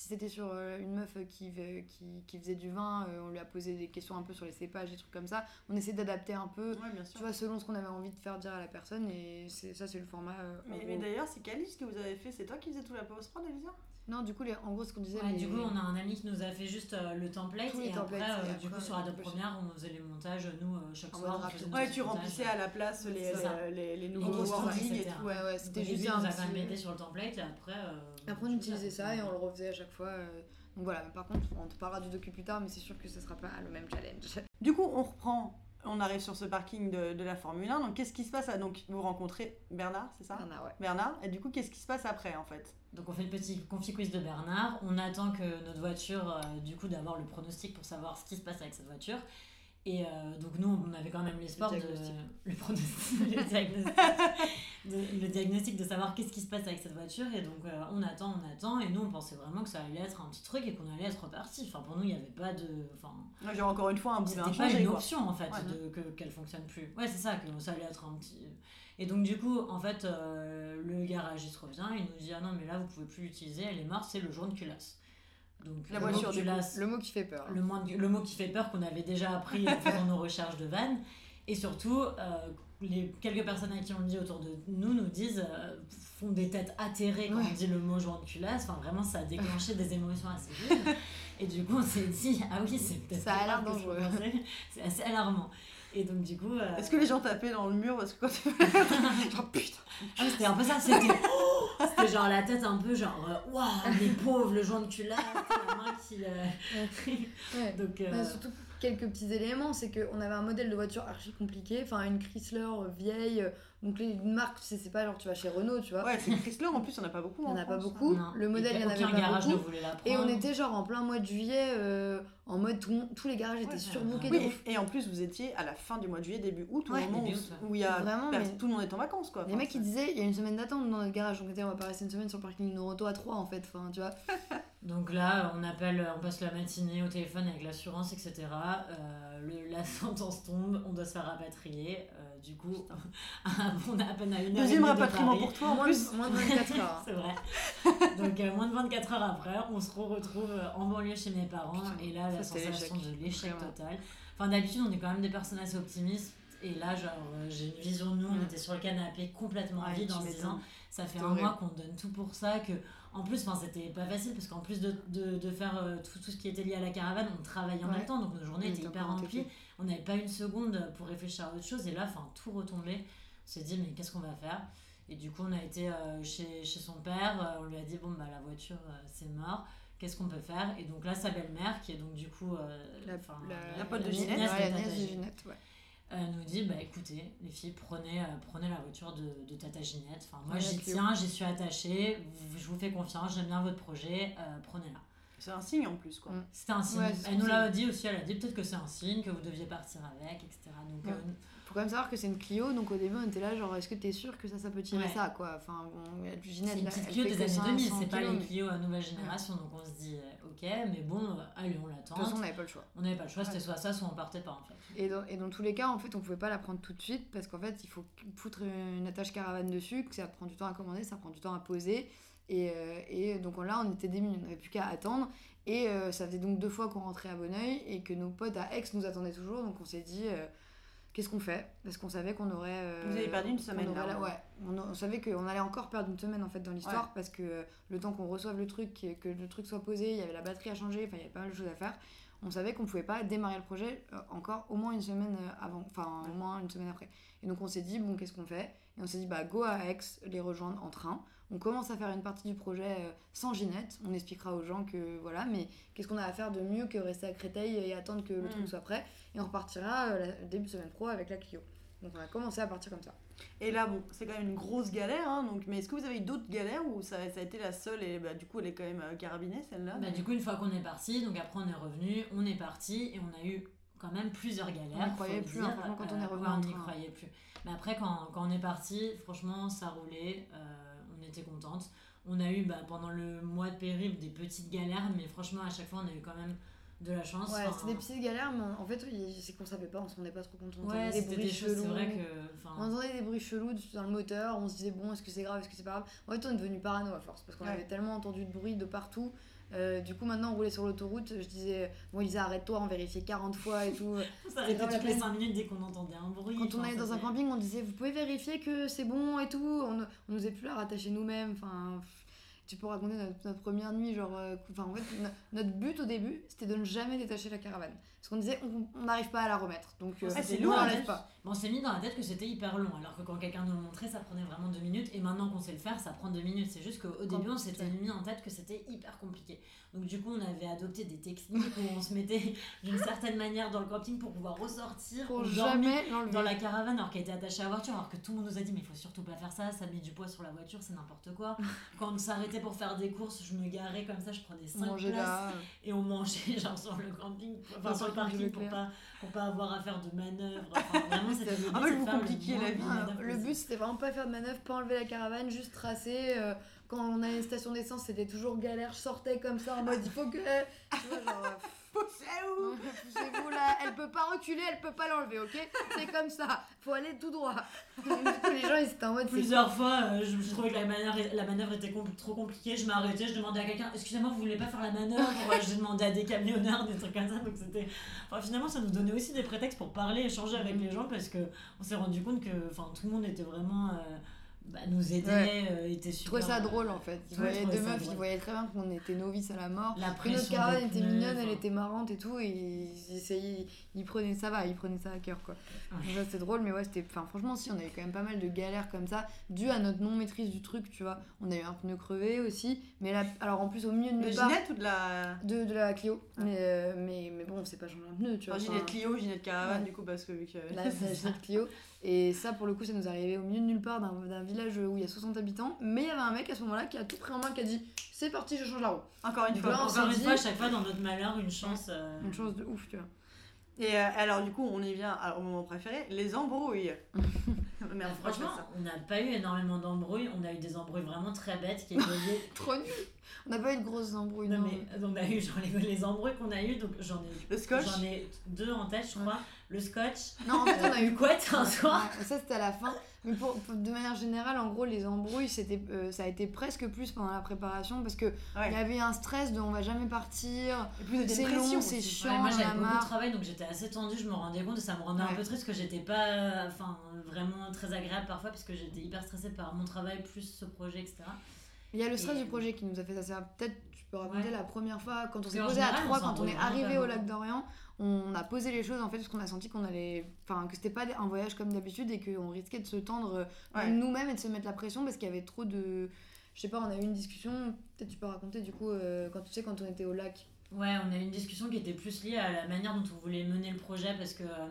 Si c'était sur euh, une meuf qui, qui, qui faisait du vin, euh, on lui a posé des questions un peu sur les cépages, des trucs comme ça. On essaie d'adapter un peu, Ouais, bien sûr. tu vois, selon ce qu'on avait envie de faire dire à la personne. Et c'est ça, c'est le format. euh, Mais, d'ailleurs, c'est liste que vous avez fait C'est toi qui faisais tout la post-prod, Elisa Non, du coup, les, en gros, ce qu'on disait. Ouais, les- du coup, on a un ami qui nous a fait juste euh, le template. Tous les et templates, après, euh, et du coup, sur on Adobe peut- Premiere, on faisait les montages, nous, euh, chaque En soir. on Ouais, tu remplissais à la place les, les, les, les Et nouveaux wordings et tout. Ouais, ouais, c'était juste un nous a quand même aidé sur le template et après. Après, on utilisait ça et on le refaisait à chaque fois. euh, Donc voilà, mais par contre, on te parlera du docu plus tard, mais c'est sûr que ce sera pas le même challenge. Du coup, on reprend. On arrive sur ce parking de, de la Formule 1. Donc, qu'est-ce qui se passe Donc, vous rencontrez Bernard, c'est ça? Bernard, ouais. Bernard. Et du coup, qu'est-ce qui se passe après, en fait? Donc on fait le petit confi quiz de Bernard, on attend que notre voiture, euh, du coup d'avoir le pronostic pour savoir ce qui se passe avec cette voiture. Et euh, donc nous on avait quand même l'espoir de le le diagnostic, de, le diagnostic de savoir qu'est-ce qui se passe avec cette voiture. Et donc euh, on attend, on attend, et nous on pensait vraiment que ça allait être un petit truc et qu'on allait être reparti. Enfin pour nous il n'y avait pas de, enfin Ouais, Genre, encore une fois, un boudin c'était pas une quoi. option en fait Ouais. de, que, qu'elle fonctionne plus. Ouais, c'est ça, que ça allait être un petit. Et donc, du coup, en fait, euh, le garagiste revient, il nous dit Ah non, mais là, vous pouvez plus l'utiliser, elle est morte, c'est le jaune culasse. Donc, La le mot voiture, du coup. culasse, Le mot qui fait peur. le, moins- le mot qui fait peur qu'on avait déjà appris en faisant nos recherches de vannes. Et surtout, euh, les quelques personnes à qui on le dit autour de nous nous disent, euh, font des têtes atterrées quand Ouais. on dit le mot joint de culasse. Enfin, vraiment, ça a déclenché des émotions assez vives. Et du coup, on s'est dit, ah oui, c'est peut-être Ça a l'air dangereux. C'est assez alarmant. Et donc, du coup. euh, Est-ce que les gens tapaient dans le mur Parce que quand tu Genre, putain ah, c'était un peu ça, c'était oh c'était genre la tête un peu genre euh, waouh les pauvres le joint de culasse la main qui euh, Ouais. donc euh, Bah, surtout quelques petits éléments, c'est qu'on avait un modèle de voiture archi compliqué, enfin une Chrysler euh, vieille, euh, donc les marques, tu sais, c'est pas genre tu vas chez Renault, tu vois. Ouais, c'est Chrysler, en plus, il n'y en a pas beaucoup. Il y en en a pas beaucoup. non. Le modèle, il y en avait pas garage beaucoup. Et on était genre en plein mois de juillet, euh, en mode tout tous les garages étaient surbookés Oui, et, et en plus, vous étiez à la fin du mois de juillet, début août, au Ouais, moment où, il y a Vraiment, mais- tout le monde est en vacances, quoi. Les mecs ils disaient il y a une semaine d'attente dans notre garage, donc on était, on va pas rester une semaine sur le parking auto à 3 en fait, enfin tu vois. donc là on appelle on passe la matinée au téléphone avec l'assurance etc Euh, le- la sentence tombe on doit se faire rapatrier. Euh, du coup on a à peine à une heure Deuxième de rapatriement pour toi, en moins, plus. moins de 24 heures. C'est vrai. Donc euh, moins de 24 heures après, on se retrouve en banlieue chez mes parents. Putain, et là la sensation de l'échec total. Enfin d'habitude on est quand même des personnes assez optimistes. Et là genre j'ai une vision de nous, on Mm. était sur le canapé complètement vide en se disant ça fait un mois qu'on donne tout pour ça que en plus c'était pas facile parce qu'en plus de, de, de faire euh, tout, tout ce qui était lié à la caravane on travaillait en Ouais. même temps donc nos journées étaient hyper remplies on n'avait pas une seconde pour réfléchir à autre chose et là enfin tout retombait on s'est dit mais qu'est-ce qu'on va faire? Et du coup on a été euh, chez, chez son père euh, on lui a dit bon bah la voiture c'est mort qu'est-ce qu'on peut faire? Et donc là sa belle-mère qui est donc du coup euh, La, la- la pote de Ginette. Ouais, la nièce de Ginette, ouais. Euh, nous dit bah écoutez les filles prenez, euh, prenez la voiture de, de Tata Ginette enfin moi Ouais, j'y tiens j'y suis attachée vous- je vous fais confiance j'aime bien votre projet euh, prenez-la C'est un signe en plus, quoi. C'était un signe. Ouais, elle nous l'a dit aussi, elle a dit peut-être que c'est un signe, que vous deviez partir avec, etc. Donc, Ouais. euh, Faut quand même savoir que c'est une Clio, donc au début on était là, genre est-ce que t'es sûr que ça, ça peut tirer Ouais. ça quoi? Enfin bon, Ginette, c'est une petite Clio des années 500 2000, c'est pas les Clio à nouvelle génération, donc on se dit euh, ok, mais bon, euh, allez, on De l'attend. toute façon on n'avait pas le choix. On n'avait pas le choix, c'était soit ça, soit on partait pas en fait. Et dans, et dans tous les cas, en fait, on pouvait pas la prendre tout de suite parce qu'en fait, il faut foutre une attache caravane dessus, que ça prend du temps à commander, ça prend du temps à poser. Et, euh, et donc là, on était démunis, on n'avait plus qu'à attendre. Et euh, ça faisait donc deux fois qu'on rentrait à Bonneuil et que nos potes à Aix nous attendaient toujours. Donc on s'est dit, euh, qu'est-ce qu'on fait? Parce qu'on savait qu'on aurait. euh, Vous avez perdu une semaine, aurait là, la- ouais. On, on savait qu'on allait encore perdre une semaine en fait dans l'histoire parce que euh, le temps qu'on reçoive le truc, que le truc soit posé, il y avait la batterie à changer, enfin il y avait pas mal de choses à faire. On savait qu'on pouvait pas démarrer le projet euh, encore au moins une semaine avant, enfin au moins une semaine après. Et donc on s'est dit bon qu'est-ce qu'on fait? Et on s'est dit bah go à Aix les rejoindre en train. On commence à faire une partie du projet euh, sans Ginette. On expliquera aux gens que voilà, mais qu'est-ce qu'on a à faire de mieux que rester à Créteil et attendre que le Mm. truc soit prêt Et on repartira euh, la- début de semaine pro avec la Clio. Donc on a commencé à partir comme ça. Et là, bon, c'est quand même une grosse galère, hein, donc, mais est-ce que vous avez eu d'autres galères ou ça, ça a été la seule et bah, du coup elle est quand même euh, carabinée celle-là? Bah, du coup, une fois qu'on est parti, donc après on est revenu, on est parti et on a eu quand même plusieurs galères. On n'y croyait plus, hein, franchement, quand on est Euh, revenu ouais, on n'y croyait plus. Mais après, quand, quand on est parti, franchement, ça roulait, euh, était contente. On a eu bah, pendant le mois de périple des petites galères, mais franchement, à chaque fois, on a eu quand même de la chance. Ouais, Enfin, c'était des petites galères, mais en fait, oui, c'est qu'on savait pas, on se rendait pas trop compte. On Ouais, des choses, c'est chelous. vrai que. On entendait des bruits chelous dans le moteur, on se disait bon, est-ce que c'est grave, est-ce que c'est pas grave? En fait, on est devenu parano à force parce qu'on Ouais. avait tellement entendu de bruit de partout. Euh, du coup, maintenant, on roulait sur l'autoroute, je disais bon, Elisa, arrête-toi, on vérifiait 40 fois et tout. On s'arrêtait toutes les peine. 5 minutes dès qu'on entendait un bruit. Quand on allait dans un camping, on disait vous pouvez vérifier que c'est bon et tout. On, on n'osait plus la rattacher nous-mêmes. Enfin, tu peux raconter notre, notre première nuit, genre, euh, enfin, en fait, no- notre but au début, c'était de ne jamais détacher la caravane, parce qu'on disait on on n'arrive pas à la remettre, donc euh, Ah, c'est nous, lourd, on l'enlève pas. Bon, on s'est mis dans la tête que c'était hyper long, alors que quand quelqu'un nous le montrait, ça prenait vraiment deux minutes. Et maintenant qu'on sait le faire, ça prend deux minutes. C'est juste qu'au début, on s'était mis en tête que c'était hyper compliqué. Donc, du coup, on avait adopté des techniques où on se mettait d'une certaine manière dans le camping pour pouvoir ressortir. Pour jamais dans la caravane alors qu'elle était attachée à la voiture, alors que tout le monde nous a dit mais il faut surtout pas faire ça, ça met du poids sur la voiture, c'est n'importe quoi. Quand on s'arrêtait pour faire des courses, je me garais comme ça, je prenais 5 manger places là. et on mangeait genre sur le camping, enfin Dans sur le parking pour pas, pour pas avoir à faire de manœuvres. Enfin, vraiment, c'était Ah, vous compliquiez la vie. manœuvres le but c'était vraiment pas faire de manœuvre, pas enlever la caravane, juste tracer. euh, quand on à une station d'essence, c'était toujours galère. Je sortais comme ça en mode il faut que. Tu vois, genre. Poussez-vous Poussez-vous là, elle peut pas reculer, elle peut pas l'enlever, ok? C'est comme ça, faut aller tout droit. Les gens ils étaient en mode c'est Plusieurs fois, euh, je, je trouvais que la manœuvre, la manœuvre était compl- trop compliquée. Je m'arrêtais, je demandais à quelqu'un Excusez-moi, vous voulez pas faire la manœuvre Je demandais à des camionneurs, des trucs comme ça. Donc c'était. Enfin, finalement, ça nous donnait aussi des prétextes pour parler, échanger avec Mhm. les gens parce que on s'est rendu compte que enfin, tout le monde était vraiment. euh, bah, nous aidait, Ouais. euh, était Je super. trouvais ça euh, drôle en fait. Ils Ouais, je voyaient deux meufs, ils voyaient très bien qu'on était novices à la mort. La Que notre caravane était pneus, mignonne, elle enfin. était marrante et tout, et ils essayaient, ils prenaient ça va, ils prenaient ça à cœur quoi. Ouais. Donc ça c'était drôle, mais ouais, c'était. Enfin, franchement, si, on a eu quand même pas mal de galères comme ça, dû à notre non-maîtrise du truc, tu vois. On a eu un pneu crevé aussi, mais là, alors en plus, au milieu de De part. Ginette ou de la. De, de la Clio, Ah. mais, euh, mais, mais bon, on sait pas changer un pneu, tu vois. Enfin, enfin, Ginette Clio, Ginette Caravane, Ouais. du coup, parce que vu que. la, la Ginette Clio. Et ça, pour le coup, ça nous arrivait au milieu de nulle part d'un d'un village où il y a 60 habitants. Mais il y avait un mec à ce moment-là qui a tout pris en main, qui a dit C'est parti, je change la roue. Encore une Donc fois. là, Encore une dit- fois, à chaque fois dans notre malheur, une chance. euh, Une chance de ouf, tu vois. Et euh, alors, du coup, on y vient au moment préféré les embrouilles. Fais Franchement, ça on n'a pas eu énormément d'embrouilles. On a eu des embrouilles vraiment très bêtes qui étaient Trop nul On n'a pas eu de grosses embrouilles, Non, non. mais on a eu genre les, les embrouilles qu'on a eu donc j'en ai Le scotch j'en ai deux en tête je crois le scotch Non, en fait, on a eu couette un soir Ouais, ça c'était à la fin. Mais pour, pour- de manière générale, en gros, les embrouilles, c'était, euh, ça a été presque plus pendant la préparation parce que il Ouais. y avait un stress de on va jamais partir. Et vous avez C'est long, c'est chiant, Ouais, moi j'avais a beaucoup de marre. travail donc j'étais assez tendue je me rendais compte et ça me rendait un peu triste que j'étais pas enfin vraiment très agréable parfois parce que j'étais hyper stressée par mon travail plus ce projet etc Il y a le stress Et- du projet qui nous a fait ça. Ça, Peut-être tu peux raconter Ouais. la première fois quand on s'est posé à trois, quand on est arrivé au lac d'Orient, on a posé les choses en fait parce qu'on a senti qu'on allait, enfin que c'était pas un voyage comme d'habitude et qu'on risquait de se tendre euh, Ouais. nous-mêmes et de se mettre la pression parce qu'il y avait trop de, je sais pas, on a eu une discussion. Peut-être tu peux raconter du coup euh, quand tu sais quand on était au lac. ouais on a eu une discussion qui était plus liée à la manière dont on voulait mener le projet parce que euh,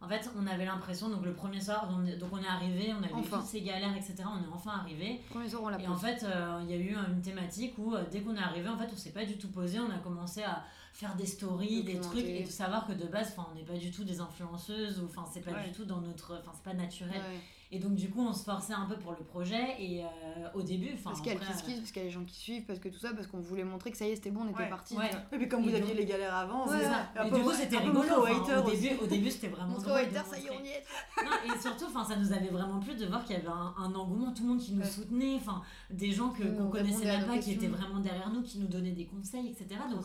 en fait, on avait l'impression, donc le premier soir, on est- donc on est arrivé, on a eu Enfin. toutes ces galères, etc. On est enfin arrivé. Premier soir, on l'a Et en fait, euh, il y a eu une thématique où euh, dès qu'on est arrivé, en fait, on s'est pas du tout posé. On a commencé à faire des stories, des trucs, et de savoir que de base, enfin, on n'est pas du tout des influenceuses, ou enfin, c'est pas Ouais. du tout dans notre, enfin, c'est pas naturel. Ouais. Et donc, du coup, on se forçait un peu pour le projet. Et euh, au début, enfin, Parce qu'il y a le après, kiss kiss, parce qu'il y a les gens qui suivent, parce que tout ça, parce qu'on voulait montrer que ça y est, c'était bon, on était Ouais. parti. Ouais. Et puis comme vous Et aviez donc- les galères avant, Ouais, ça. Et du coup, c'était rigolo. enfin, au, début, au début, c'était vraiment drôle. haters, ça y est, on y est. Non, et surtout, enfin, ça nous avait vraiment plu de voir qu'il y avait un, un engouement, tout le monde qui nous Ouais. soutenait, enfin, des gens que qu'on connaissait même pas, qui étaient vraiment derrière nous, qui nous donnaient des conseils, etc. Donc,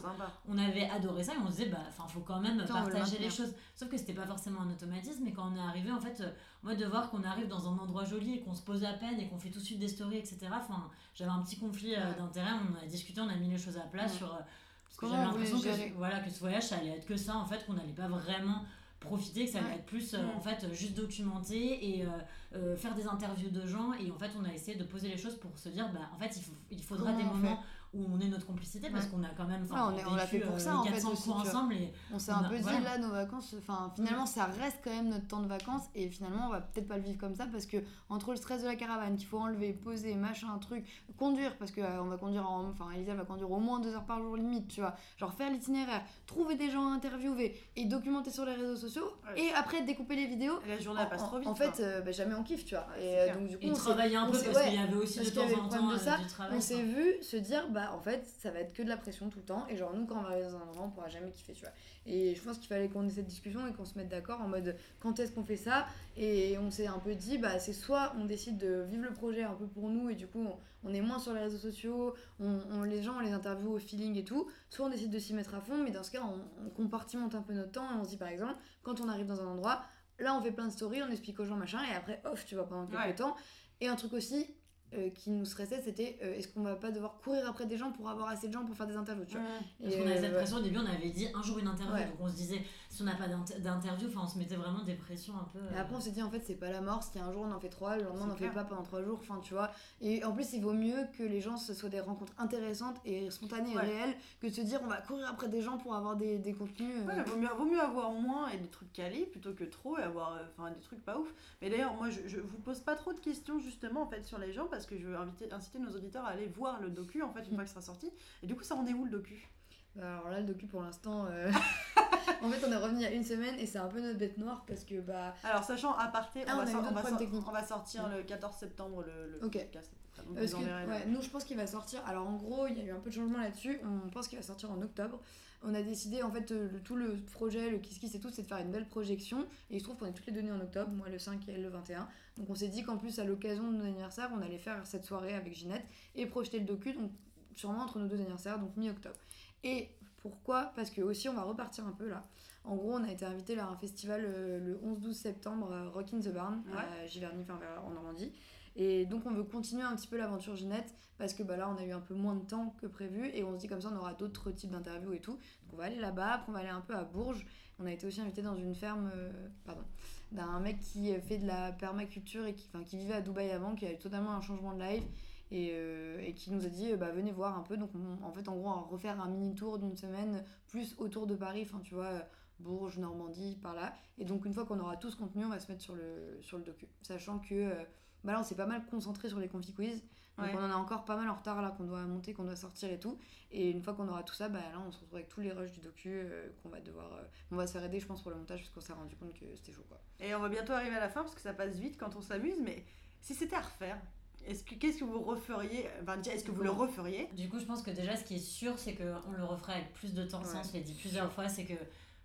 on avait adoré ça et on se disait, bah, enfin, faut quand même partager les choses. Sauf que c'était pas forcément un automatisme, mais quand on est arrivé, en fait, moi, de voir qu'on arrive dans un endroit joli et qu'on se pose à peine et qu'on fait tout de suite des stories, etc. Enfin, j'avais un petit conflit euh, d'intérêt. On a discuté, on a mis les choses à plat Ouais. sur. euh, parce que j'avais l'impression que, voilà, que ce voyage, ça allait être que ça, en fait, qu'on n'allait pas vraiment profiter, que ça allait être plus, euh, en fait, juste documenter et euh, faire des interviews de gens. Et en fait, on a essayé de poser les choses pour se dire, bah, en fait, il, faut, il faudra Comment des moments où on est notre complicité parce Ouais. qu'on a quand même enfin, Ouais, on l'a fait pour euh, ça, en fait, 400 aussi, ensemble et On s'est un a- peu dit voilà. là nos vacances, enfin finalement ça reste quand même notre temps de vacances et finalement on va peut-être pas le vivre comme ça parce que entre le stress de la caravane qu'il faut enlever, poser, machin, truc, conduire parce que euh, on va conduire en, enfin Elisa va conduire au moins deux heures par jour limite, tu vois, genre faire l'itinéraire, trouver des gens à interviewer et documenter sur les réseaux sociaux Ouais. et après découper les vidéos. Et la journée elle passe en, trop vite. en fait, euh, bah, jamais on kiffe, tu vois. Et euh, donc du coup, et on s'est- travailler un peu parce ouais, qu'il y avait aussi de temps en temps de ça, du travail. on s'est vu se dire bah en fait ça va être que de la pression tout le temps et genre nous quand on va arriver dans un endroit on pourra jamais kiffer tu vois. Et je pense qu'il fallait qu'on ait cette discussion et qu'on se mette d'accord en mode quand est-ce qu'on fait ça? Et on s'est un peu dit bah c'est soit on décide de vivre le projet un peu pour nous et du coup on, on est moins sur les réseaux sociaux on, on- les gens on les interviewe au feeling et tout soit on décide de s'y mettre à fond mais dans ce cas on, on compartimente un peu notre temps et on se dit par exemple quand on arrive dans un endroit là on fait plein de stories on explique aux gens machin et après off tu vois pendant quelques Ouais. temps. Et un truc aussi euh, qui nous stressait, c'était euh, est-ce qu'on va pas devoir courir après des gens pour avoir assez de gens pour faire des interviews, tu vois. Ouais. Parce qu'on avait euh, cette pression au début, on avait dit un jour une interview, Ouais. donc on se disait si on n'a pas d'inter- d'interview, enfin on se mettait vraiment des pressions un peu. Et euh, après, on s'est dit, en fait, c'est pas la mort. Si un jour on en fait trois, le lendemain on en fait pas pendant trois jours. Enfin, tu vois. Et en plus, il vaut mieux que les gens, ce soit des rencontres intéressantes et spontanées Ouais. et réelles que de se dire, on va courir après des gens pour avoir des, des contenus. euh, Ouais, vaut mieux, vaut mieux avoir moins et des trucs calés plutôt que trop et avoir euh, enfin, des trucs pas ouf. Mais d'ailleurs, moi, je, je vous pose pas trop de questions justement en fait sur les gens parce que je veux inviter, inciter nos auditeurs à aller voir le docu en fait une fois qu'il sera sorti. Et du coup, ça en est où le docu? Bah, alors là, le docu pour l'instant. euh, en fait, on est revenu il y a une semaine et c'est un peu notre bête noire parce que, bah. Alors, sachant à parté, Ah, on, on va on va techniques. on va sortir le 14 septembre le, podcast. Donc, que, ouais, nous, je pense qu'il va sortir. Alors, en gros, il y a eu un peu de changement là-dessus. On pense qu'il va sortir en octobre. On a décidé, en fait, euh, le- tout le projet, le Kiss Kiss et tout, c'est de faire une belle projection. Et il se trouve qu'on est toutes les données en octobre, moi le 5 et elle le 21. Donc, on s'est dit qu'en plus, à l'occasion de nos anniversaires, on allait faire cette soirée avec Ginette et projeter le docu, donc sûrement entre nos deux anniversaires, donc mi-octobre. Et pourquoi? Parce que aussi, on va repartir un peu là. En gros, on a été invité à un festival euh, le 11-12 septembre, à Rock in the Barn, à Giverny, enfin, en Normandie. Et donc on veut continuer un petit peu l'aventure Ginette parce que bah là on a eu un peu moins de temps que prévu et on se dit comme ça on aura d'autres types d'interviews et tout. Donc on va aller là-bas, après on va aller un peu à Bourges. On a été aussi invité dans une ferme euh, pardon, d'un mec qui fait de la permaculture et qui, qui vivait à Dubaï avant, qui a eu totalement un changement de life et, euh, et qui nous a dit euh, bah venez voir un peu. Donc on- en fait en gros on va refaire un mini tour d'une semaine plus autour de Paris, enfin tu vois. Bourges, Normandie, par là. Et donc une fois qu'on aura tout ce contenu, on va se mettre sur le, sur le docu. Sachant que euh, bah là on s'est pas mal concentré sur les confi quiz. Donc Ouais. on en a encore pas mal en retard là qu'on doit monter, qu'on doit sortir et tout. Et une fois qu'on aura tout ça, bah là on se retrouve avec tous les rushs du docu euh, qu'on va devoir. euh, on va se faire aider je pense pour le montage parce qu'on s'est rendu compte que c'était chaud quoi. Et on va bientôt arriver à la fin parce que ça passe vite quand on s'amuse. Mais si c'était à refaire, est-ce que qu'est-ce que vous referiez Enfin, déjà, est-ce que vous le referiez? Du coup, je pense que déjà, ce qui est sûr, c'est qu'on le referait avec plus de temps. Ça, on se l'est dit plusieurs fois, c'est que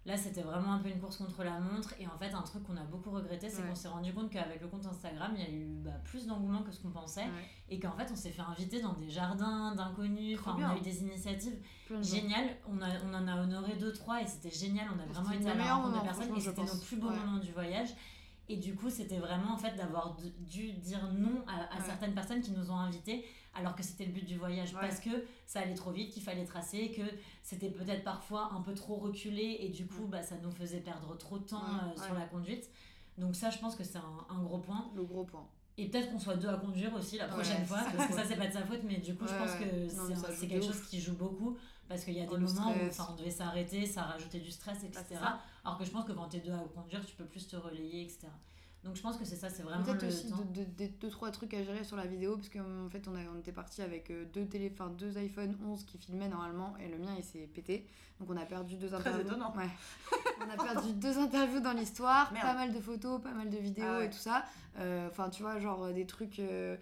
là, c'était vraiment un peu une course contre la montre. Et en fait, un truc qu'on a beaucoup regretté, c'est Ouais. qu'on s'est rendu compte qu'avec le compte Instagram, il y a eu bah, plus d'engouement que ce qu'on pensait. Ouais. Et qu'en fait, on s'est fait inviter dans des jardins d'inconnus. Enfin, on a eu des initiatives Plein géniales. On, a, on en a honoré deux, trois et c'était génial. On a vraiment été à la rencontre de personnes et c'était nos plus beaux moments du voyage. Et du coup, c'était vraiment en fait d'avoir dû dire non à, à Ouais. certaines personnes qui nous ont invités, alors que c'était le but du voyage, Ouais. parce que ça allait trop vite, qu'il fallait tracer, que c'était peut-être parfois un peu trop reculé, et du coup, bah, ça nous faisait perdre trop de temps Ouais, euh, sur la conduite. Donc ça, je pense que c'est un, un gros point. Le gros point. Et peut-être qu'on soit deux à conduire aussi la prochaine fois, parce que ça, c'est pas de sa faute, mais du coup, je pense que c'est quelque ouf. chose qui joue beaucoup, parce qu'il y a Oh, des moments où on devait s'arrêter, ça rajoutait du stress, etc. Bah. Alors que je pense que quand t'es deux à conduire, tu peux plus te relayer, etc. Donc je pense que c'est ça, c'est vraiment Peut-être le aussi temps. de- de- des deux trois trucs à gérer sur la vidéo parce qu'en fait on, a, on était parti avec euh, deux télé, enfin, deux iPhone 11 qui filmaient normalement et le mien il s'est pété donc on a perdu deux Très interviews. étonnant. Ouais. on a perdu deux interviews dans l'histoire, pas mal de photos, pas mal de vidéos Ah ouais. et tout ça. Euh, Enfin tu vois genre des trucs, euh,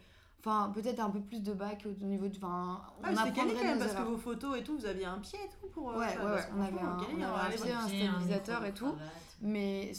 enfin peut-être un peu plus de bac au niveau de, enfin Ah, on mais c'était calé quand même parce que vos photos et tout, vous aviez un pied et tout pour. euh, Ouais, ouais, on avait un- on acheté un Pied, stabilisateur micro, et tout. Mais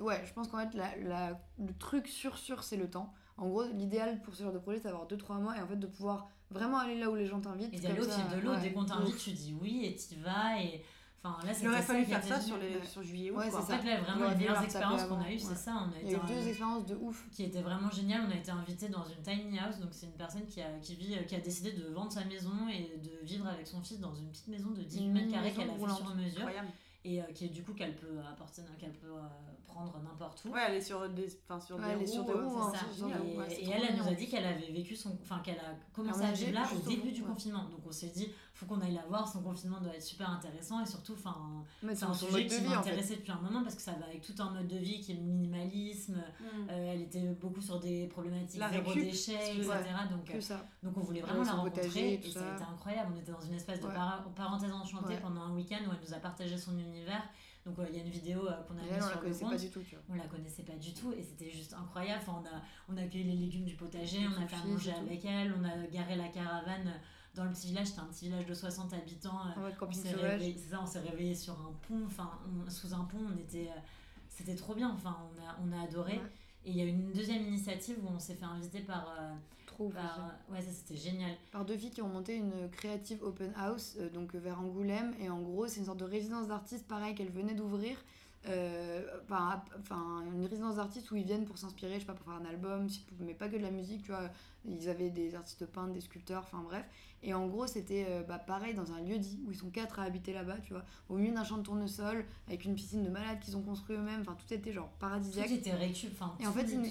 ouais, je pense qu'en fait, la, la- le truc sûr, sûr, c'est le temps. En gros, l'idéal pour ce genre de projet, c'est d'avoir 2-3 mois et en fait de pouvoir vraiment aller là où les gens t'invitent. Et d'aller au fil de l'eau, ouais, dès qu'on t'invite, tu dis oui et t'y vas. Et enfin là, Il c'était aurait ça fallu qui faire était ça sur les Ouais. sur juillet août. Ouais, quoi. En c'est ça. fait, là, vraiment, les meilleures expériences qu'on a eues, c'est ouais. ça. On a Il y a été eu deux expériences de ouf. qui était vraiment génial. On a été invité dans une tiny house, donc c'est une personne qui a, qui vit, qui a décidé de vendre sa maison et de vivre avec son fils dans une petite maison de 18 Une mètres carrés qu'elle a fait sur mesure Incroyable. et euh, qui est du coup qu'elle peut apporter, qu'elle peut euh, prendre n'importe où. Ouais, elle est sur des, enfin, sur Ouais, des sur roues, des euh, hein, ça, Et, ouais, elle, elle nous a dit qu'elle avait vécu son, enfin qu'elle a commencé à vivre là au début du ouais. confinement. Donc on s'est dit, faut qu'on aille la voir. Son confinement doit être super intéressant et surtout, enfin, c'est un sujet qui vie, en fait. m'intéressait depuis un moment parce que ça va avec tout un mode de vie qui est le minimalisme. Mm. Euh, elle était beaucoup sur des problématiques La zéro récup, déchet, etc. ouais, Donc, euh, ça. donc on voulait Ouais, vraiment la rencontrer potager, et, tout ça ça. a été incroyable. On était dans une espèce de Ouais. parenthèse enchantée Ouais. pendant un week-end où elle nous a partagé son univers. Donc euh, il y a une vidéo euh, qu'on a mise sur le connaissait compte. pas du tout, tu vois. On la connaissait pas du tout et c'était juste incroyable. Enfin, on, a, on a cueilli les légumes du potager, on a fait à manger avec elle, on a garé la caravane dans le petit village. C'était un petit village de 60 habitants. euh, mode on s'est réveillé, c'est ça, on s'est réveillé sur un pont, enfin sous un pont, on était, euh, c'était trop bien. Enfin, on a, on a adoré. Ouais. Et il y a une deuxième initiative où on s'est fait inviter par, euh, Trop par- ouais ça c'était génial. par deux filles qui ont monté une créative open house euh, donc vers Angoulême et en gros c'est une sorte de résidence d'artistes pareil qu'elles venaient d'ouvrir enfin ap- enfin, une résidence d'artistes où ils viennent pour s'inspirer je sais pas pour faire un album mais pas que de la musique tu vois ils avaient des artistes peintres des sculpteurs enfin bref et en gros c'était euh, bah, pareil dans un lieu dit où ils sont quatre à habiter là-bas tu vois au milieu d'un champ de tournesol avec une piscine de malades qu'ils ont construit eux-mêmes enfin tout était genre Tout paradisiaque était récup. Enfin, et en tout fait, tout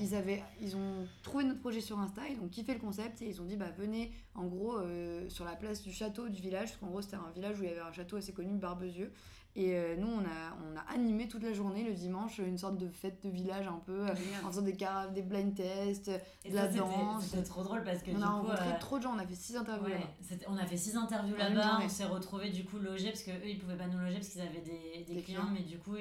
ils avaient, ils ont trouvé notre projet sur Insta, ils ont kiffé le concept et ils ont dit bah venez en gros euh, sur la place du château du village, parce qu'en gros c'était un village où il y avait un château assez connu, Barbezieux. Et euh, nous on a, on a animé toute la journée le dimanche une sorte de fête de village un peu, en faisant des caraves, des blind tests, Et de ça, la danse. C'était trop drôle parce que On du a coup. rencontré euh, trop de gens, on a fait six interviews Ouais, là-bas. on a fait six interviews là-bas, on s'est retrouvés du coup logés parce que eux ils pouvaient pas nous loger parce qu'ils avaient des, des Des clients, clients. mais du coup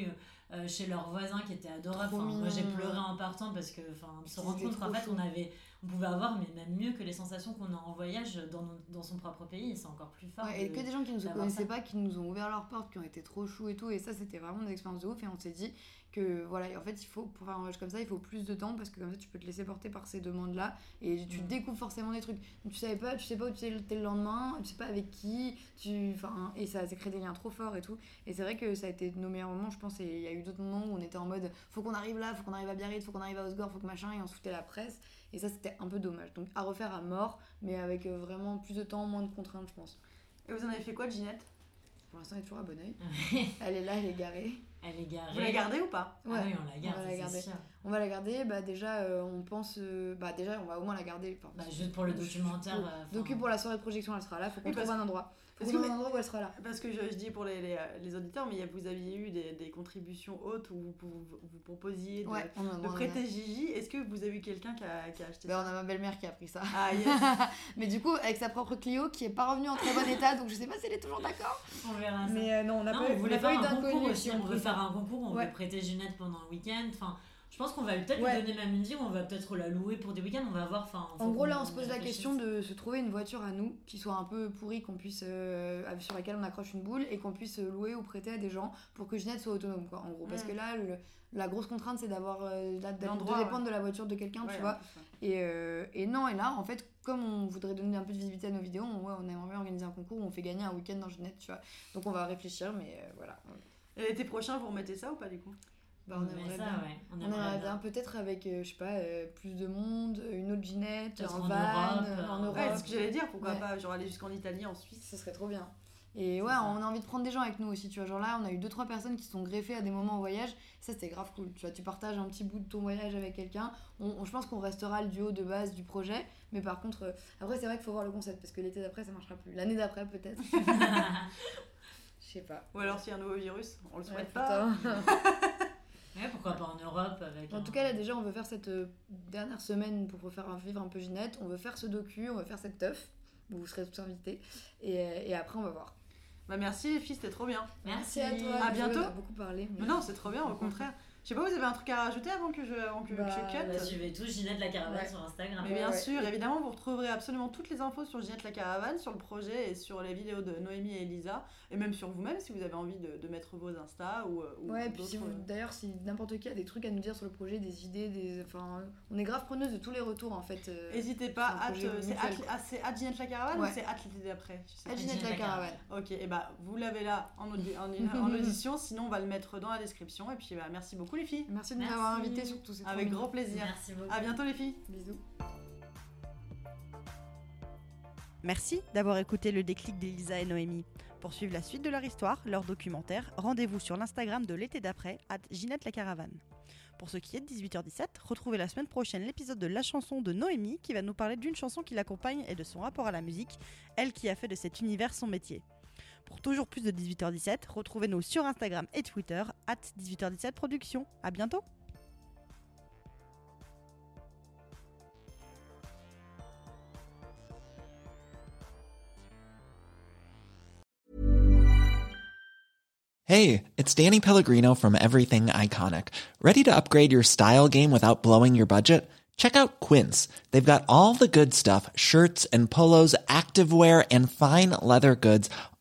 euh, chez leurs voisins qui étaient adorables. Enfin, moi j'ai pleuré en partant parce que enfin se Ils rendre compte qu'en fait on avait on pouvait avoir mais même mieux que les sensations qu'on a en voyage dans, nos- dans son propre pays et c'est encore plus fort. Ouais, et de- que des gens qui ne nous connaissaient pas, qui nous ont ouvert leurs portes, qui ont été trop choux et tout. Et ça, c'était vraiment des expériences de ouf. Et on s'est dit que voilà, en fait, il faut, pour faire un voyage comme ça, il faut plus de temps parce que comme ça, tu peux te laisser porter par ces demandes-là. Et tu Mm. découvres forcément des trucs. Donc, tu savais pas, tu sais pas où tu es le lendemain, tu sais pas avec qui. Tu, enfin, et ça, ça crée des liens trop forts et tout. Et c'est vrai que ça a été nos meilleurs moments, je pense. Et il y a eu d'autres moments où on était en mode faut qu'on arrive là, faut qu'on arrive à Biarritz, faut qu'on arrive à Osgore, faut que machin. Et on se foutait la presse. Et ça, c'était un peu dommage. Donc, à refaire à mort, mais avec euh, vraiment plus de temps, moins de contraintes, je pense. Et vous en avez fait quoi Ginette? Pour l'instant, elle est toujours à bon oeil. Elle est là, elle est garée. Elle est garée. Vous la gardez ou pas? Ah oui, on la garde, on va la garder. sûr. On va la garder. Bah déjà, euh, on pense. euh, bah déjà, on va au moins la garder. Enfin, Bah, juste pour le documentaire. pour- euh, Docu pour la soirée de projection, elle sera là. Faut qu'on trouve un endroit. Parce que- trouve un endroit où elle sera là. Parce que je, je dis pour les, les, les auditeurs, mais vous aviez eu des, des contributions hautes où vous, vous, vous proposiez de, Ouais, prêter Gigi. Est-ce que vous avez eu quelqu'un qui a, qui a acheté Bah, ça on a ma belle-mère qui a pris ça. Ah yes Mais du coup, avec sa propre Clio qui est pas revenue en très bon état, donc je sais pas si elle est toujours d'accord. On verra ça. Mais euh, non, on n'a Non, pas, on on pas eu un concours aussi. On veut faire un concours on Ouais. veut prêter Ginette pendant un week-end. Enfin, je pense qu'on va peut-être Ouais. lui donner même une vie, on va peut-être la louer pour des week-ends. On va voir. Enfin, En gros, là, on se pose la question de se trouver une voiture à nous qui soit un peu pourrie, qu'on puisse euh, sur laquelle on accroche une boule et qu'on puisse louer ou prêter à des gens pour que Ginette soit autonome, quoi, en gros. Parce Mm. que là, le- la grosse contrainte, c'est d'avoir euh, de, dépendre de la voiture de quelqu'un, Ouais, tu en vois. ouais. Et, euh, et non, et là, en fait, comme on voudrait donner un peu de visibilité à nos vidéos, on, ouais, on aimerait bien organiser un concours où on fait gagner un week-end dans Ginette, tu vois. Donc on va réfléchir, mais euh, voilà. Et l'été prochain, vous remettez ça ou pas du coup? Bah, on aimerait ça, bien. ouais. On On aimerait bien. bien, peut-être avec, euh, je sais pas, euh, plus de monde, une autre Ginette, un en van, Europe, euh, en Europe. Ouais, c'est ce que j'allais dire, pourquoi Ouais. pas genre aller jusqu'en Italie, en Suisse. Ce serait trop bien. Et ouais, on a envie de prendre des gens avec nous aussi, tu vois. Genre là, on a eu deux trois personnes qui se sont greffées à des moments en voyage. Ça, c'était grave cool. Tu vois, tu partages un petit bout de ton voyage avec quelqu'un. On, on- je pense qu'on restera le duo de base du projet. Mais par contre, euh, après, c'est vrai qu'il faut voir le concept parce que l'été d'après, ça marchera plus. L'année d'après, peut-être. Je sais pas. Ou alors s'il y a un nouveau virus, on le Ouais, souhaite pas. Ouais, pourquoi pas en Europe avec. En un- tout cas, là, déjà, on veut faire cette euh, dernière semaine pour faire un- vivre un peu Ginette. On veut faire ce docu, on veut faire cette teuf. Vous serez tous invités. Et, euh, et après, on va voir. Bah merci les filles, c'était trop bien. Merci. à toi. À bientôt. On a beaucoup parlé. mais- non, c'est trop bien, au contraire. Je sais pas, vous avez un truc à rajouter avant que je, avant que, que Bah, je cut Bah, suivez tous Ginette la caravane Ouais. sur Instagram. Mais bien ouais. sûr, évidemment, vous retrouverez absolument toutes les infos sur Ginette la Caravane, sur le projet et sur les vidéos de Noémie et Elisa, et même sur vous-même si vous avez envie de, de mettre vos Insta ou, euh, ou Ouais, puis si vous- d'ailleurs, si n'importe qui a des trucs à nous dire sur le projet, des idées, des, enfin, on est grave preneuse de tous les retours en fait. euh, N'hésitez pas, euh, ah, c'est hâte Ginette la Caravane ou c'est hâte l'été d'après Je à pas. Ginette la la caravane. Ok, et bah vous l'avez là en, audi- en, en audition, sinon on va le mettre dans la description, et puis bah, merci beaucoup les filles. Merci de nous avoir invités surtout. Avec grand plaisir. Merci beaucoup. À bientôt les filles. Bisous. Merci d'avoir écouté le déclic d'Elisa et Noémie. Pour suivre la suite de leur histoire, leur documentaire, rendez-vous sur l'Instagram de l'été d'après, at Ginette la Caravane. Pour ce qui est de 18h17, retrouvez la semaine prochaine l'épisode de La chanson de Noémie qui va nous parler d'une chanson qui l'accompagne et de son rapport à la musique, elle qui a fait de cet univers son métier. Pour toujours plus de 18h17, retrouvez-nous sur Instagram et Twitter, at 18h17 Productions. À bientôt! Hey, it's Danny Pellegrino from Everything Iconic. Ready to upgrade your style game without blowing your budget? Check out Quince. They've got all the good stuff shirts and polos, activewear, and fine leather goods,